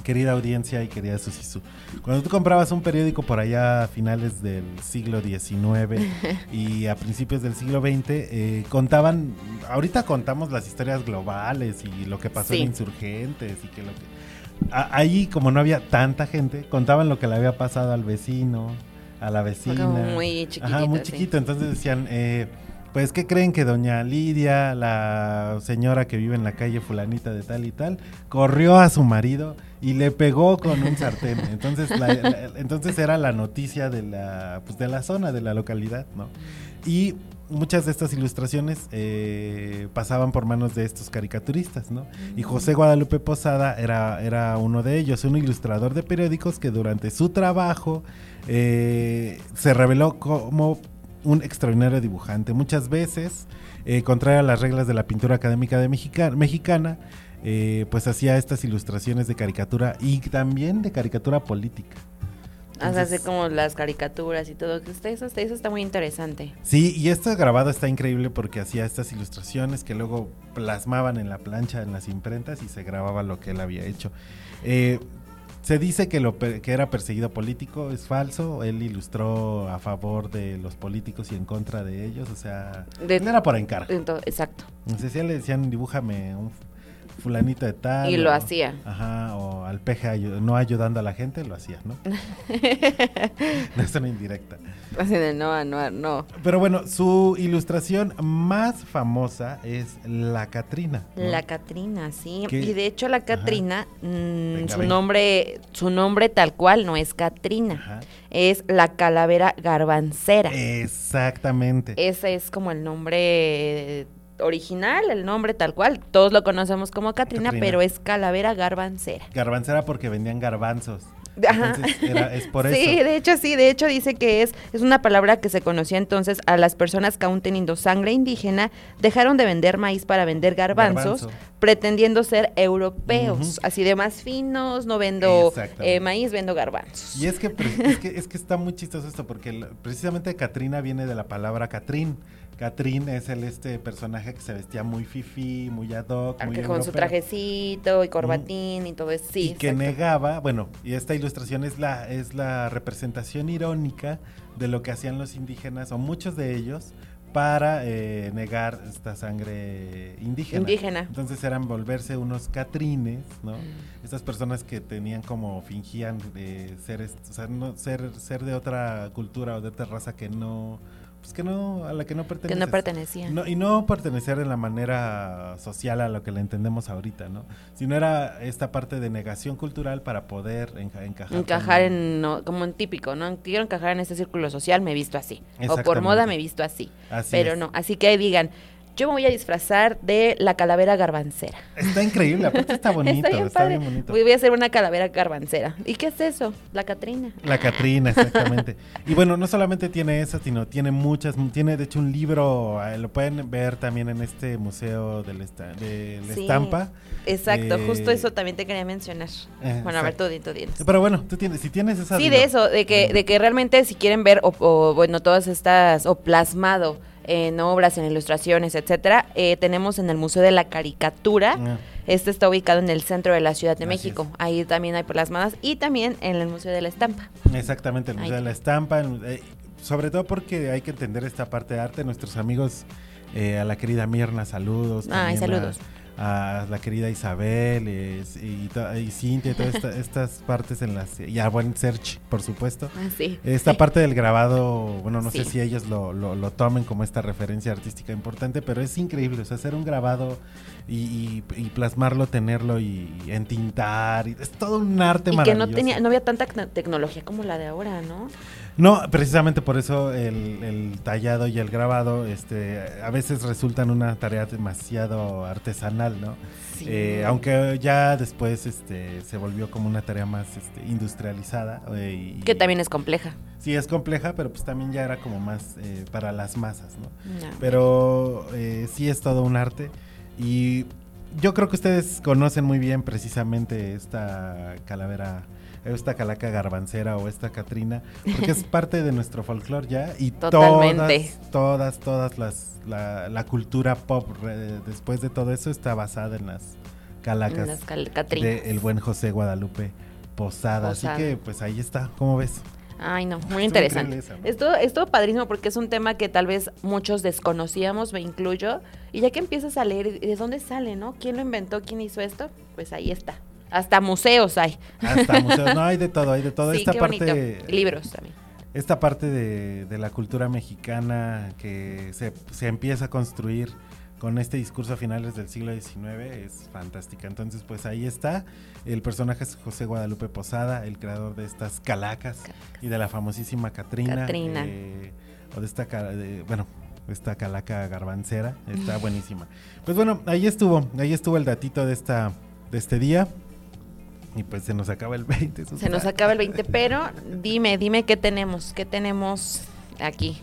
querida audiencia y querida Susisu. Cuando tú comprabas un periódico por allá a finales del siglo XIX y a principios del siglo XX, eh, contaban, ahorita contamos las historias globales y lo que pasó Sí. en insurgentes y que lo que... A- ahí, como no había tanta gente, contaban lo que le había pasado al vecino, a la vecina. Como muy Ajá, muy chiquitito, sí. chiquito. Entonces decían, eh, Pues, ¿qué creen que doña Lidia, la señora que vive en la calle fulanita de tal y tal, corrió a su marido y le pegó con un sartén? Entonces, la- la- entonces era la noticia de la, pues, de la zona, de la localidad, ¿no? Y muchas de estas ilustraciones eh, pasaban por manos de estos caricaturistas, ¿no? Y José Guadalupe Posada era, era uno de ellos, un ilustrador de periódicos que durante su trabajo eh, se reveló como un extraordinario dibujante. Muchas veces, eh, contrario a las reglas de la pintura académica de Mexica- mexicana, eh, pues hacía estas ilustraciones de caricatura y también de caricatura política. Entonces- así como las caricaturas y todo. Eso, está- eso está muy interesante. Sí, y este grabado está increíble porque hacía estas ilustraciones que luego plasmaban en la plancha, en las imprentas y se grababa lo que él había hecho. Eh, se dice que, lo, que era perseguido político, es falso. Él ilustró a favor de los políticos y en contra de ellos, o sea, De- él era por encargo. Exacto. Entonces ya le decían, dibújame un fulanito de tal. Y lo o- hacía. Ajá, o al peje no ayudando a la gente, lo hacía, ¿no? no es una indirecta. Así de no, no, no. Pero bueno, su ilustración más famosa es la Catrina. ¿no? La Catrina, sí. ¿Qué? Y de hecho la Catrina, mm, Venga, su venga. nombre, su nombre tal cual no es Catrina, es la calavera garbancera. Exactamente. Ese es como el nombre original, el nombre tal cual. Todos lo conocemos como Catrina, Catrina. pero es calavera garbancera. Garbancera porque vendían garbanzos. Ajá. Entonces era- es por sí, eso. de hecho sí, de hecho dice que es, es una palabra que se conocía entonces a las personas que aún teniendo sangre indígena dejaron de vender maíz para vender garbanzos, Garbanzo. pretendiendo ser europeos, así de más finos, no vendo eh, maíz, vendo garbanzos. Y es que, pre- es que es que está muy chistoso esto porque precisamente Catrina viene de la palabra Catrín. Catrín es el este personaje que se vestía muy fifi, muy ad hoc, muy con su trajecito y corbatín y todo eso, sí. y que negaba, bueno, y esta ilustración es la, es la representación irónica de lo que hacían los indígenas, o muchos de ellos, para eh, negar esta sangre indígena. Indígena. Entonces eran volverse unos catrines, ¿no? Mm. Estas personas que tenían como, fingían de ser, est- o sea, no, ser, ser de otra cultura o de otra raza que no... Pues que no, a la que no. No, y no pertenecer en la manera social a lo que la entendemos ahorita, ¿no? Sino era esta parte de negación cultural para poder encajar. Encajar en, no, como en típico, ¿no? Quiero encajar en este círculo social, me he visto así. O por moda me he visto así. Así Pero es. no, así que digan, yo me voy a disfrazar de la calavera garbancera. Está increíble, aparte está bonito, está bien está padre. bien bonito. Voy a hacer una calavera garbancera. ¿Y qué es eso? La Catrina. La Catrina, exactamente. y bueno, no solamente tiene esa, sino tiene muchas, tiene de hecho un libro, eh, lo pueden ver también en este museo de la Sí, estampa. Exacto, Eh, justo eso también te quería mencionar. eh, bueno, a ver, tú, tú dinos. Pero bueno, tú tienes, si tienes esa... Sí, dilo. de eso, de que, de que realmente si quieren ver, o, o, bueno, todas estas, o plasmado en obras, en ilustraciones, etcétera, eh, tenemos en el Museo de la Caricatura. Ah. Este está ubicado en el centro de la Ciudad de Así México. Ahí también hay plasmadas y también en el Museo de la Estampa. Exactamente, el Museo Ahí. de la Estampa, eh, sobre todo porque hay que entender esta parte de arte. Nuestros amigos, eh, a la querida Mirna, saludos. Ay, a- saludos. A, la querida Isabel y, y Cintia, y todas esta- estas partes en las... Y a buen Search, por supuesto. Ah, sí. Esta parte del grabado, bueno, no sé si ellos lo, lo- lo tomen como esta referencia artística importante, pero es increíble, o sea, hacer un grabado y, y- plasmarlo, tenerlo y, entintar, y es todo un arte Y que maravilloso. no tenía, no había tanta tec- tecnología como la de ahora, ¿no? No, precisamente por eso el, el tallado y el grabado este, a veces resultan una tarea demasiado artesanal, ¿no? Sí. Eh, aunque ya después este, se volvió como una tarea más este, industrializada. eh, y- Que también es compleja. Sí, es compleja, pero pues también ya era como más eh, para las masas, ¿no? No. Pero sí es todo un arte y yo creo que ustedes conocen muy bien precisamente esta calavera, esta calaca garbancera o esta Catrina, porque es parte de nuestro folclore ya y Totalmente. todas, todas, todas las, la, la cultura pop re- después de todo eso está basada en las calacas En las cal- Catrinas. de el buen José Guadalupe Posada. Posada. Así que pues ahí está, ¿cómo ves? Ay, no, muy interesante. esa, ¿no? Esto, esto padrísimo porque es un tema que tal vez muchos desconocíamos, me incluyo. Y ya que empiezas a leer, ¿y ¿de dónde sale, no? ¿Quién lo inventó? ¿Quién hizo esto? Pues ahí está. Hasta museos hay. Hasta museos, no hay de todo, hay de todo. Sí, Esta qué parte bonito. Libros también. esta parte de, de la cultura mexicana que se, se empieza a construir con este discurso a finales del siglo XIX es fantástica. Entonces, pues ahí está. El personaje es José Guadalupe Posada, el creador de estas calacas y de la famosísima Catrina. Catrina. eh, o de esta, de- bueno, esta calaca garbancera. Está buenísima. Pues bueno, ahí estuvo. Ahí estuvo el datito de, esta, de este día. Y pues se nos acaba el 20. Se nos acaba el 20, pero dime, dime qué tenemos, qué tenemos aquí.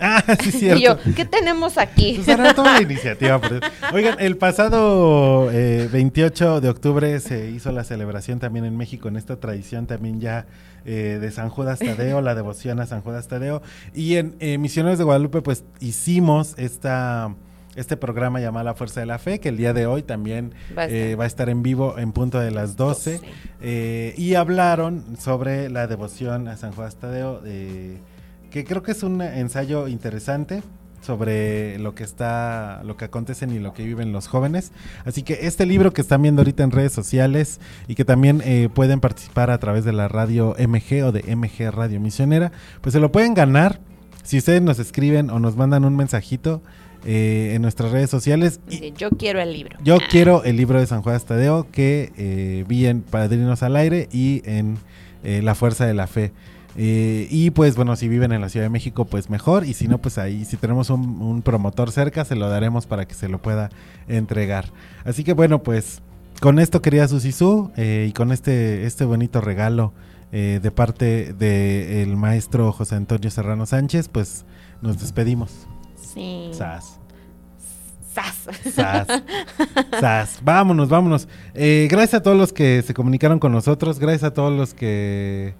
Ah, sí, cierto. Y yo, ¿qué tenemos aquí? Susana, toma la iniciativa. por. Oigan, el pasado eh, 28 de octubre se hizo la celebración también en México, en esta tradición también ya eh, de San Judas Tadeo, la devoción a San Judas Tadeo. Y en eh, Misioneros de Guadalupe, pues hicimos esta, este programa llamado La Fuerza de la Fe, que el día de hoy también Va a estar. eh, va a estar en vivo en punto de las 12. eh, y hablaron sobre la devoción a San Judas Tadeo. eh, que creo que es un ensayo interesante sobre lo que está, lo que acontecen y lo que viven los jóvenes. Así que este libro que están viendo ahorita en redes sociales y que también eh, pueden participar a través de la radio MG o de MG Radio Misionera, pues se lo pueden ganar si ustedes nos escriben o nos mandan un mensajito eh, en nuestras redes sociales. Yo quiero el libro. Yo quiero el libro de San Juan Tadeo que eh, vi en Padrinos al Aire y en eh, La Fuerza de la Fe. Eh, y pues bueno, si viven en la Ciudad de México, pues mejor. Y si no, pues ahí, si tenemos un, un promotor cerca, se lo daremos para que se lo pueda entregar. Así que bueno, pues con esto quería Susisú eh, y con este, este bonito regalo eh, de parte del maestro José Antonio Serrano Sánchez, pues nos despedimos. Sí. Sas. Sas. Sas. Sas. Vámonos, vámonos. Eh, gracias a todos los que se comunicaron con nosotros. Gracias a todos los que.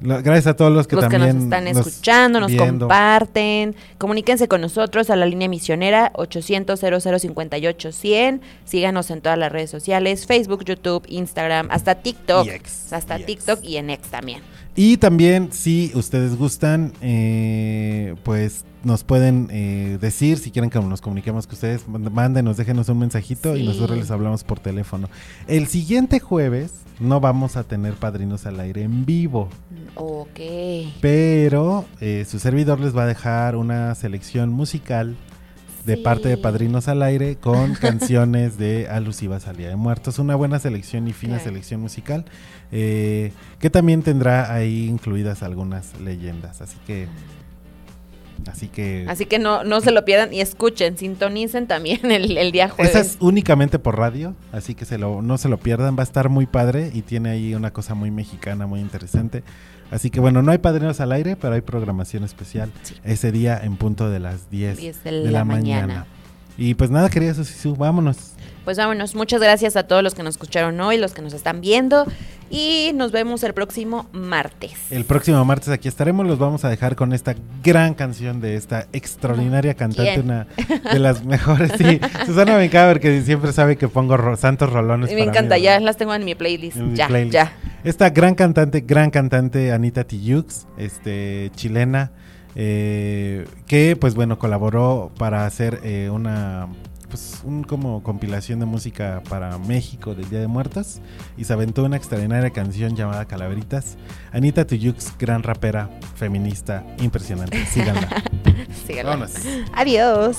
lo- gracias a todos los que los que también. nos están escuchando, nos viendo. comparten, comuníquense con nosotros a la línea misionera 800 0058 100 síganos en todas las redes sociales, Facebook, YouTube, Instagram, hasta TikTok, hasta TikTok y en X también. Y también, si ustedes gustan, eh, pues nos pueden eh, decir si quieren que nos comuniquemos con ustedes. Mándenos, déjenos un mensajito y nosotros les hablamos por teléfono. El siguiente jueves no vamos a tener padrinos al aire en vivo. Ok. Pero eh, su servidor les va a dejar una selección musical de parte de Padrinos al Aire con canciones de alusivas al Día de Muertos. Una buena selección y fina Claro. selección musical eh, que también tendrá ahí incluidas algunas leyendas. Así que... Así que... Así que no, no se lo pierdan y escuchen, sintonicen también el, el día jueves. Esa es únicamente por radio, así que se lo, no se lo pierdan, va a estar muy padre y tiene ahí una cosa muy mexicana, muy interesante. Así que bueno, no hay padrinos al aire, pero hay programación especial ese día en punto de las 10, 10 de la mañana. Y pues nada, querida Susisu, vámonos. Pues vámonos, muchas gracias a todos los que nos escucharon hoy, los que nos están viendo y nos vemos el próximo martes. El próximo martes aquí estaremos, los vamos a dejar con esta gran canción de esta extraordinaria cantante, ¿Quién? una de las mejores. Sí, Susana Bencaber, que siempre sabe que pongo ro- santos rolones. me para encanta, ya las tengo en mi playlist. en mi ya, playlist. ya. Esta gran cantante, gran cantante Anita Tijoux, este, chilena, eh, que pues bueno, colaboró para hacer eh, una pues un como compilación de música para México del Día de Muertos y se aventó una extraordinaria canción llamada Calaveritas. Anita Tijoux, gran rapera, feminista, impresionante. Síganla. Síganla. Vámonos. Adiós.